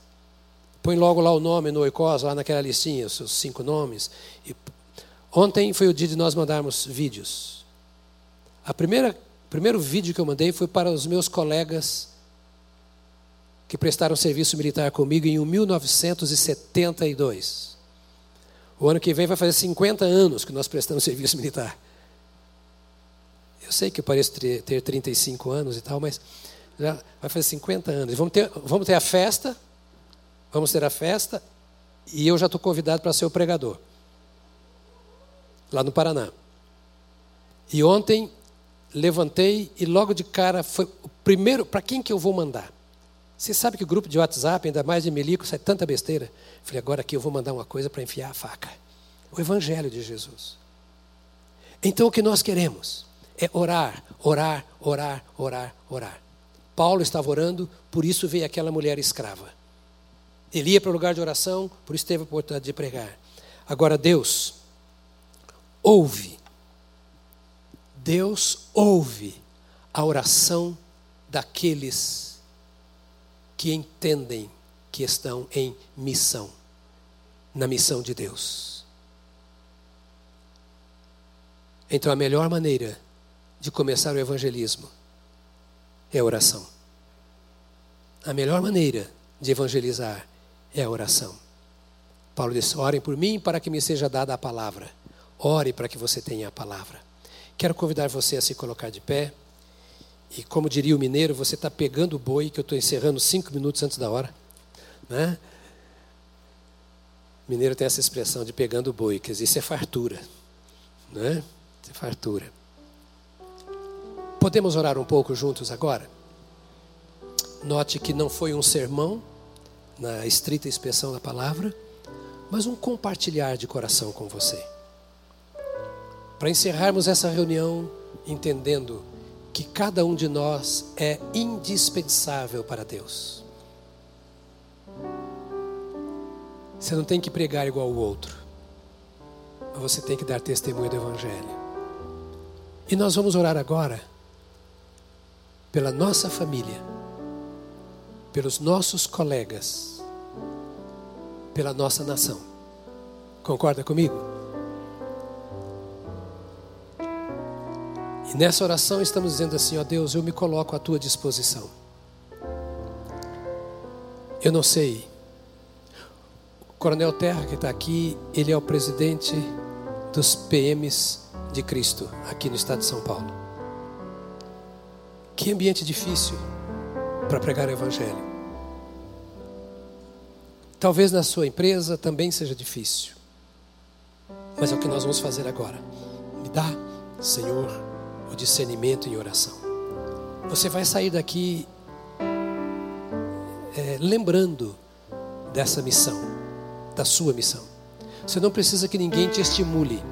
põe logo lá o nome no Oicos, lá naquela listinha, os seus cinco nomes. E ontem foi o dia de nós mandarmos vídeos. A primeira, o primeiro vídeo que eu mandei foi para os meus colegas que prestaram serviço militar comigo em 1972. O ano que vem vai fazer 50 anos que nós prestamos serviço militar. Eu sei que eu pareço ter 35 anos e tal, mas já vai fazer 50 anos. Vamos ter, vamos ter a festa, vamos ter a festa, e eu já estou convidado para ser o pregador, lá no Paraná. E ontem levantei e logo de cara foi o primeiro, para quem que eu vou mandar? Você sabe que o grupo de WhatsApp, ainda mais de Melico, sai tanta besteira. Falei, agora aqui eu vou mandar uma coisa para enfiar a faca. O Evangelho de Jesus. Então o que nós queremos é orar, orar, orar, orar, orar. Paulo estava orando, por isso veio aquela mulher escrava. Ele ia para o lugar de oração, por isso teve a oportunidade de pregar. Agora Deus ouve. Deus ouve a oração daqueles que entendem que estão em missão, na missão de Deus. Então, a melhor maneira de começar o evangelismo é a oração. A melhor maneira de evangelizar é a oração. Paulo disse: Orem por mim para que me seja dada a palavra. Ore para que você tenha a palavra. Quero convidar você a se colocar de pé. E como diria o mineiro, você está pegando o boi, que eu estou encerrando cinco minutos antes da hora. Né? Mineiro tem essa expressão de pegando o boi, quer dizer, isso é fartura. Né? Isso é fartura. Podemos orar um pouco juntos agora? Note que não foi um sermão, na estrita expressão da palavra, mas um compartilhar de coração com você. Para encerrarmos essa reunião entendendo que cada um de nós é indispensável para Deus. Você não tem que pregar igual o outro, mas você tem que dar testemunho do Evangelho. E nós vamos orar agora pela nossa família, pelos nossos colegas, pela nossa nação. Concorda comigo? E nessa oração estamos dizendo assim: ó Deus, eu me coloco à tua disposição. Eu não sei. O Coronel Terra, que está aqui, ele é o presidente dos PMs de Cristo, aqui no estado de São Paulo. Que ambiente difícil para pregar o Evangelho. Talvez na sua empresa também seja difícil. Mas é o que nós vamos fazer agora. Me dá, Senhor, o discernimento em oração. Você vai sair daqui é, lembrando dessa missão, da sua missão. Você não precisa que ninguém te estimule.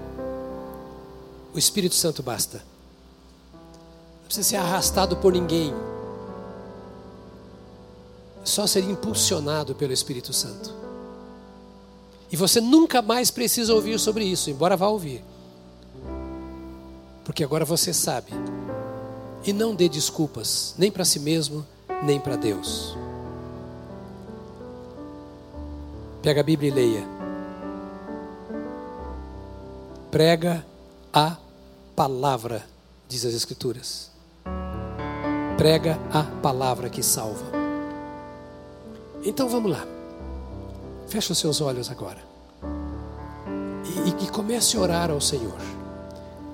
O Espírito Santo basta. Não precisa ser arrastado por ninguém. Só ser impulsionado pelo Espírito Santo. E você nunca mais precisa ouvir sobre isso, embora vá ouvir. Porque agora você sabe. E não dê desculpas, nem para si mesmo, nem para Deus. Pega a Bíblia e leia. Prega a palavra, diz as Escrituras. Prega a palavra que salva. Então vamos lá. Feche os seus olhos agora. E, e, comece a orar ao Senhor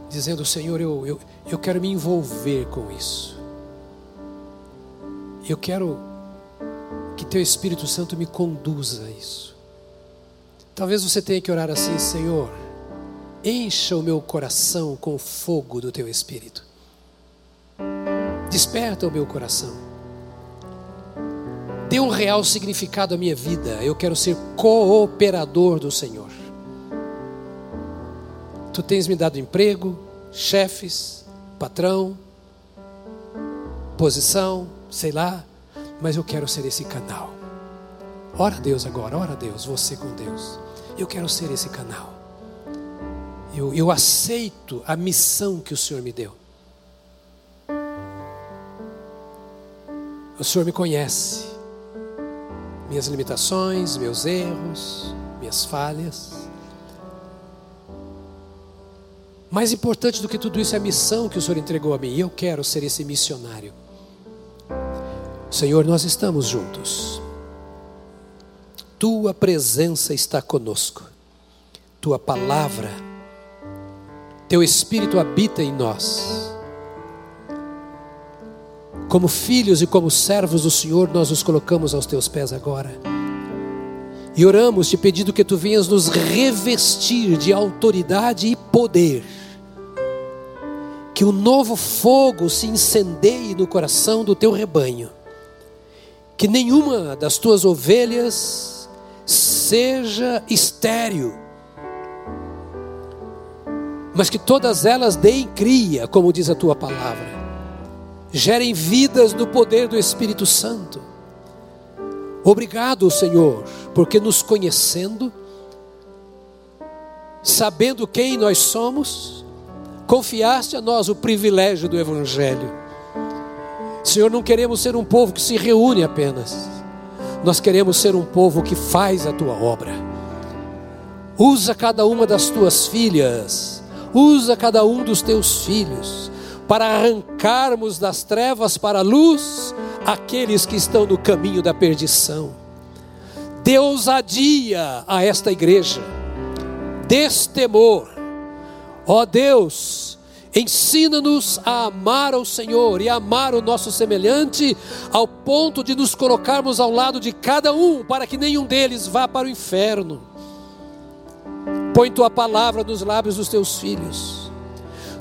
dizendo: Senhor, eu, eu, eu quero me envolver com isso. Eu quero que Teu Espírito Santo me conduza a isso. Talvez você tenha que orar assim: Senhor, encha o meu coração com o fogo do Teu Espírito. Desperta o meu coração. Dê um real significado à minha vida. Eu quero ser cooperador do Senhor. Tu tens me dado emprego, chefes, patrão, posição, sei lá, mas eu quero ser esse canal. Ora a Deus agora, ora a Deus, você com Deus. Eu quero ser esse canal. Eu, eu aceito a missão que o Senhor me deu. O Senhor me conhece, minhas limitações, meus erros, minhas falhas. Mais importante do que tudo isso é a missão que o Senhor entregou a mim. E eu quero ser esse missionário. Senhor, nós estamos juntos. Tua presença está conosco. Tua palavra, Teu Espírito habita em nós. Como filhos e como servos do Senhor, nós nos colocamos aos Teus pés agora. E oramos te pedindo que Tu venhas nos revestir de autoridade e poder que o novo fogo se incendeie no coração do teu rebanho, que nenhuma das tuas ovelhas seja estéril, mas que todas elas deem cria, como diz a tua palavra, gerem vidas no poder do Espírito Santo. Obrigado, Senhor, porque nos conhecendo, sabendo quem nós somos, confiaste a nós o privilégio do Evangelho. Senhor, não queremos ser um povo que se reúne apenas, Nós queremos ser um povo que faz a tua obra. Usa cada uma das tuas filhas, usa cada um dos teus filhos, para arrancarmos das trevas para a luz aqueles que estão no caminho da perdição. Deus adia a esta igreja, destemor. Ó Deus, ensina-nos a amar ao Senhor e a amar o nosso semelhante, ao ponto de nos colocarmos ao lado de cada um, para que nenhum deles vá para o inferno. Põe tua palavra nos lábios dos teus filhos.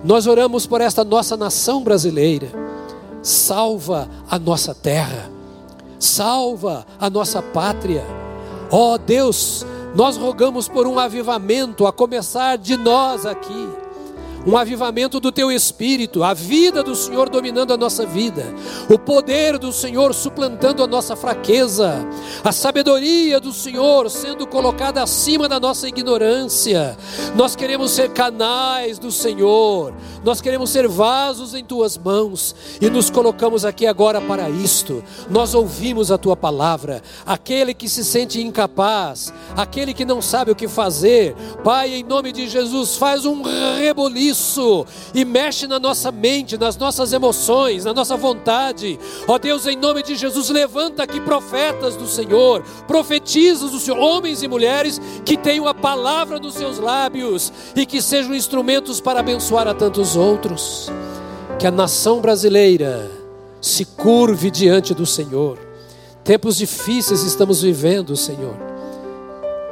Nós oramos por esta nossa nação brasileira. Salva a nossa terra. Salva a nossa pátria. Ó oh, Deus, nós rogamos por um avivamento a começar de nós aqui um avivamento do teu espírito, a vida do Senhor dominando a nossa vida, o poder do Senhor suplantando a nossa fraqueza, a sabedoria do Senhor sendo colocada acima da nossa ignorância. Nós queremos ser canais do Senhor, nós queremos ser vasos em tuas mãos e nos colocamos aqui agora para isto. Nós ouvimos a tua palavra, aquele que se sente incapaz, aquele que não sabe o que fazer, Pai, em nome de Jesus, faz um reboliço isso e mexe na nossa mente, nas nossas emoções, na nossa vontade. Ó Deus, em nome de Jesus, levanta aqui profetas do Senhor, profetizas do Senhor, homens e mulheres que tenham a palavra nos seus lábios e que sejam instrumentos para abençoar a tantos outros. Que a nação brasileira se curve diante do Senhor. Tempos difíceis estamos vivendo, Senhor,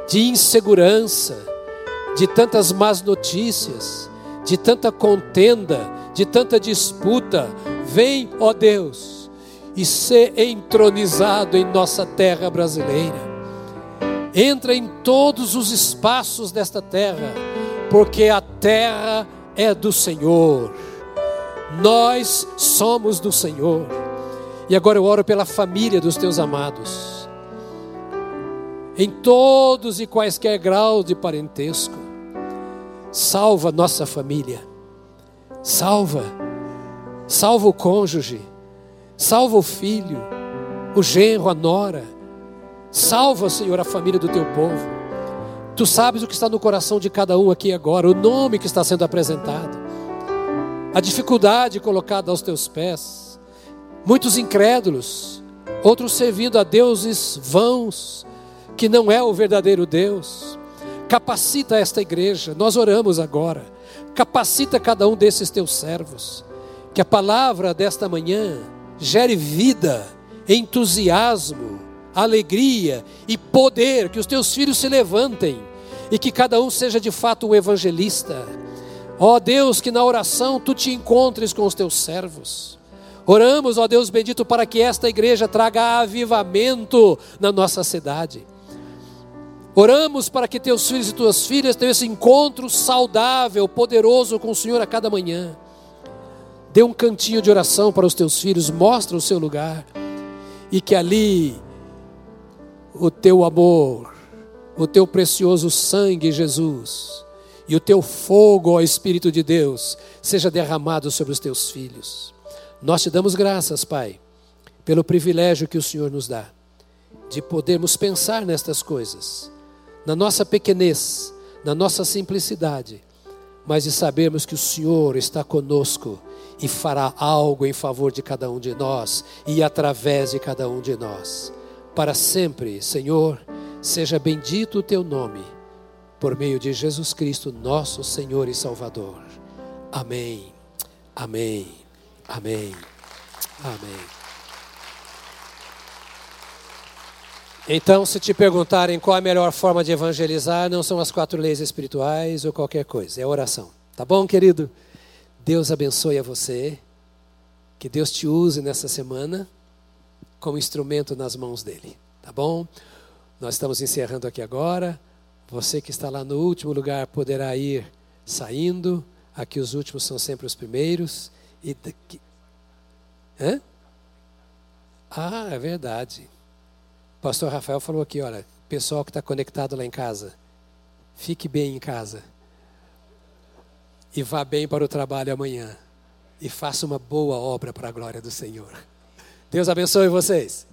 de insegurança, de tantas más notícias, de tanta contenda, de tanta disputa. Vem, ó Deus, e ser entronizado em nossa terra brasileira. Entra em todos os espaços desta terra, porque a terra é do Senhor. Nós somos do Senhor. E agora eu oro pela família dos teus amados, em todos e quaisquer graus de parentesco salva nossa família, salva, salva o cônjuge, salva o filho, o genro, a nora, salva, Senhor, a família do teu povo. Tu sabes o que está no coração de cada um aqui agora, o nome que está sendo apresentado, a dificuldade colocada aos teus pés, muitos incrédulos, outros servindo a deuses vãos, que não é o verdadeiro Deus. Capacita esta igreja, nós oramos agora. Capacita cada um desses teus servos. Que a palavra desta manhã gere vida, entusiasmo, alegria e poder. Que os teus filhos se levantem e que cada um seja de fato um evangelista. Ó Deus, que na oração tu te encontres com os teus servos. Oramos, ó Deus bendito, para que esta igreja traga avivamento na nossa cidade. Oramos para que teus filhos e tuas filhas tenham esse encontro saudável, poderoso com o Senhor a cada manhã. Dê um cantinho de oração para os teus filhos, mostra o seu lugar, e que ali o teu amor, o teu precioso sangue, Jesus, e o teu fogo, ó Espírito de Deus, seja derramado sobre os teus filhos. Nós te damos graças, Pai, pelo privilégio que o Senhor nos dá de podermos pensar nestas coisas na nossa pequenez, na nossa simplicidade, mas de sabermos que o Senhor está conosco e fará algo em favor de cada um de nós e através de cada um de nós. Para sempre, Senhor, seja bendito o teu nome, por meio de Jesus Cristo, nosso Senhor e Salvador. Amém. Amém. Amém. Amém. Então, se te perguntarem qual a melhor forma de evangelizar, não são as quatro leis espirituais ou qualquer coisa, é oração. Tá bom, querido? Deus abençoe a você. Que Deus te use nessa semana como instrumento nas mãos dele. Tá bom? Nós estamos encerrando aqui agora. Você que está lá no último lugar poderá ir saindo. Aqui os últimos são sempre os primeiros. E daqui... Hã? Ah, é verdade pastor Rafael falou aqui, olha, pessoal que está conectado lá em casa, fique bem em casa. E vá bem para o trabalho amanhã. E faça uma boa obra para a glória do Senhor. Deus abençoe vocês.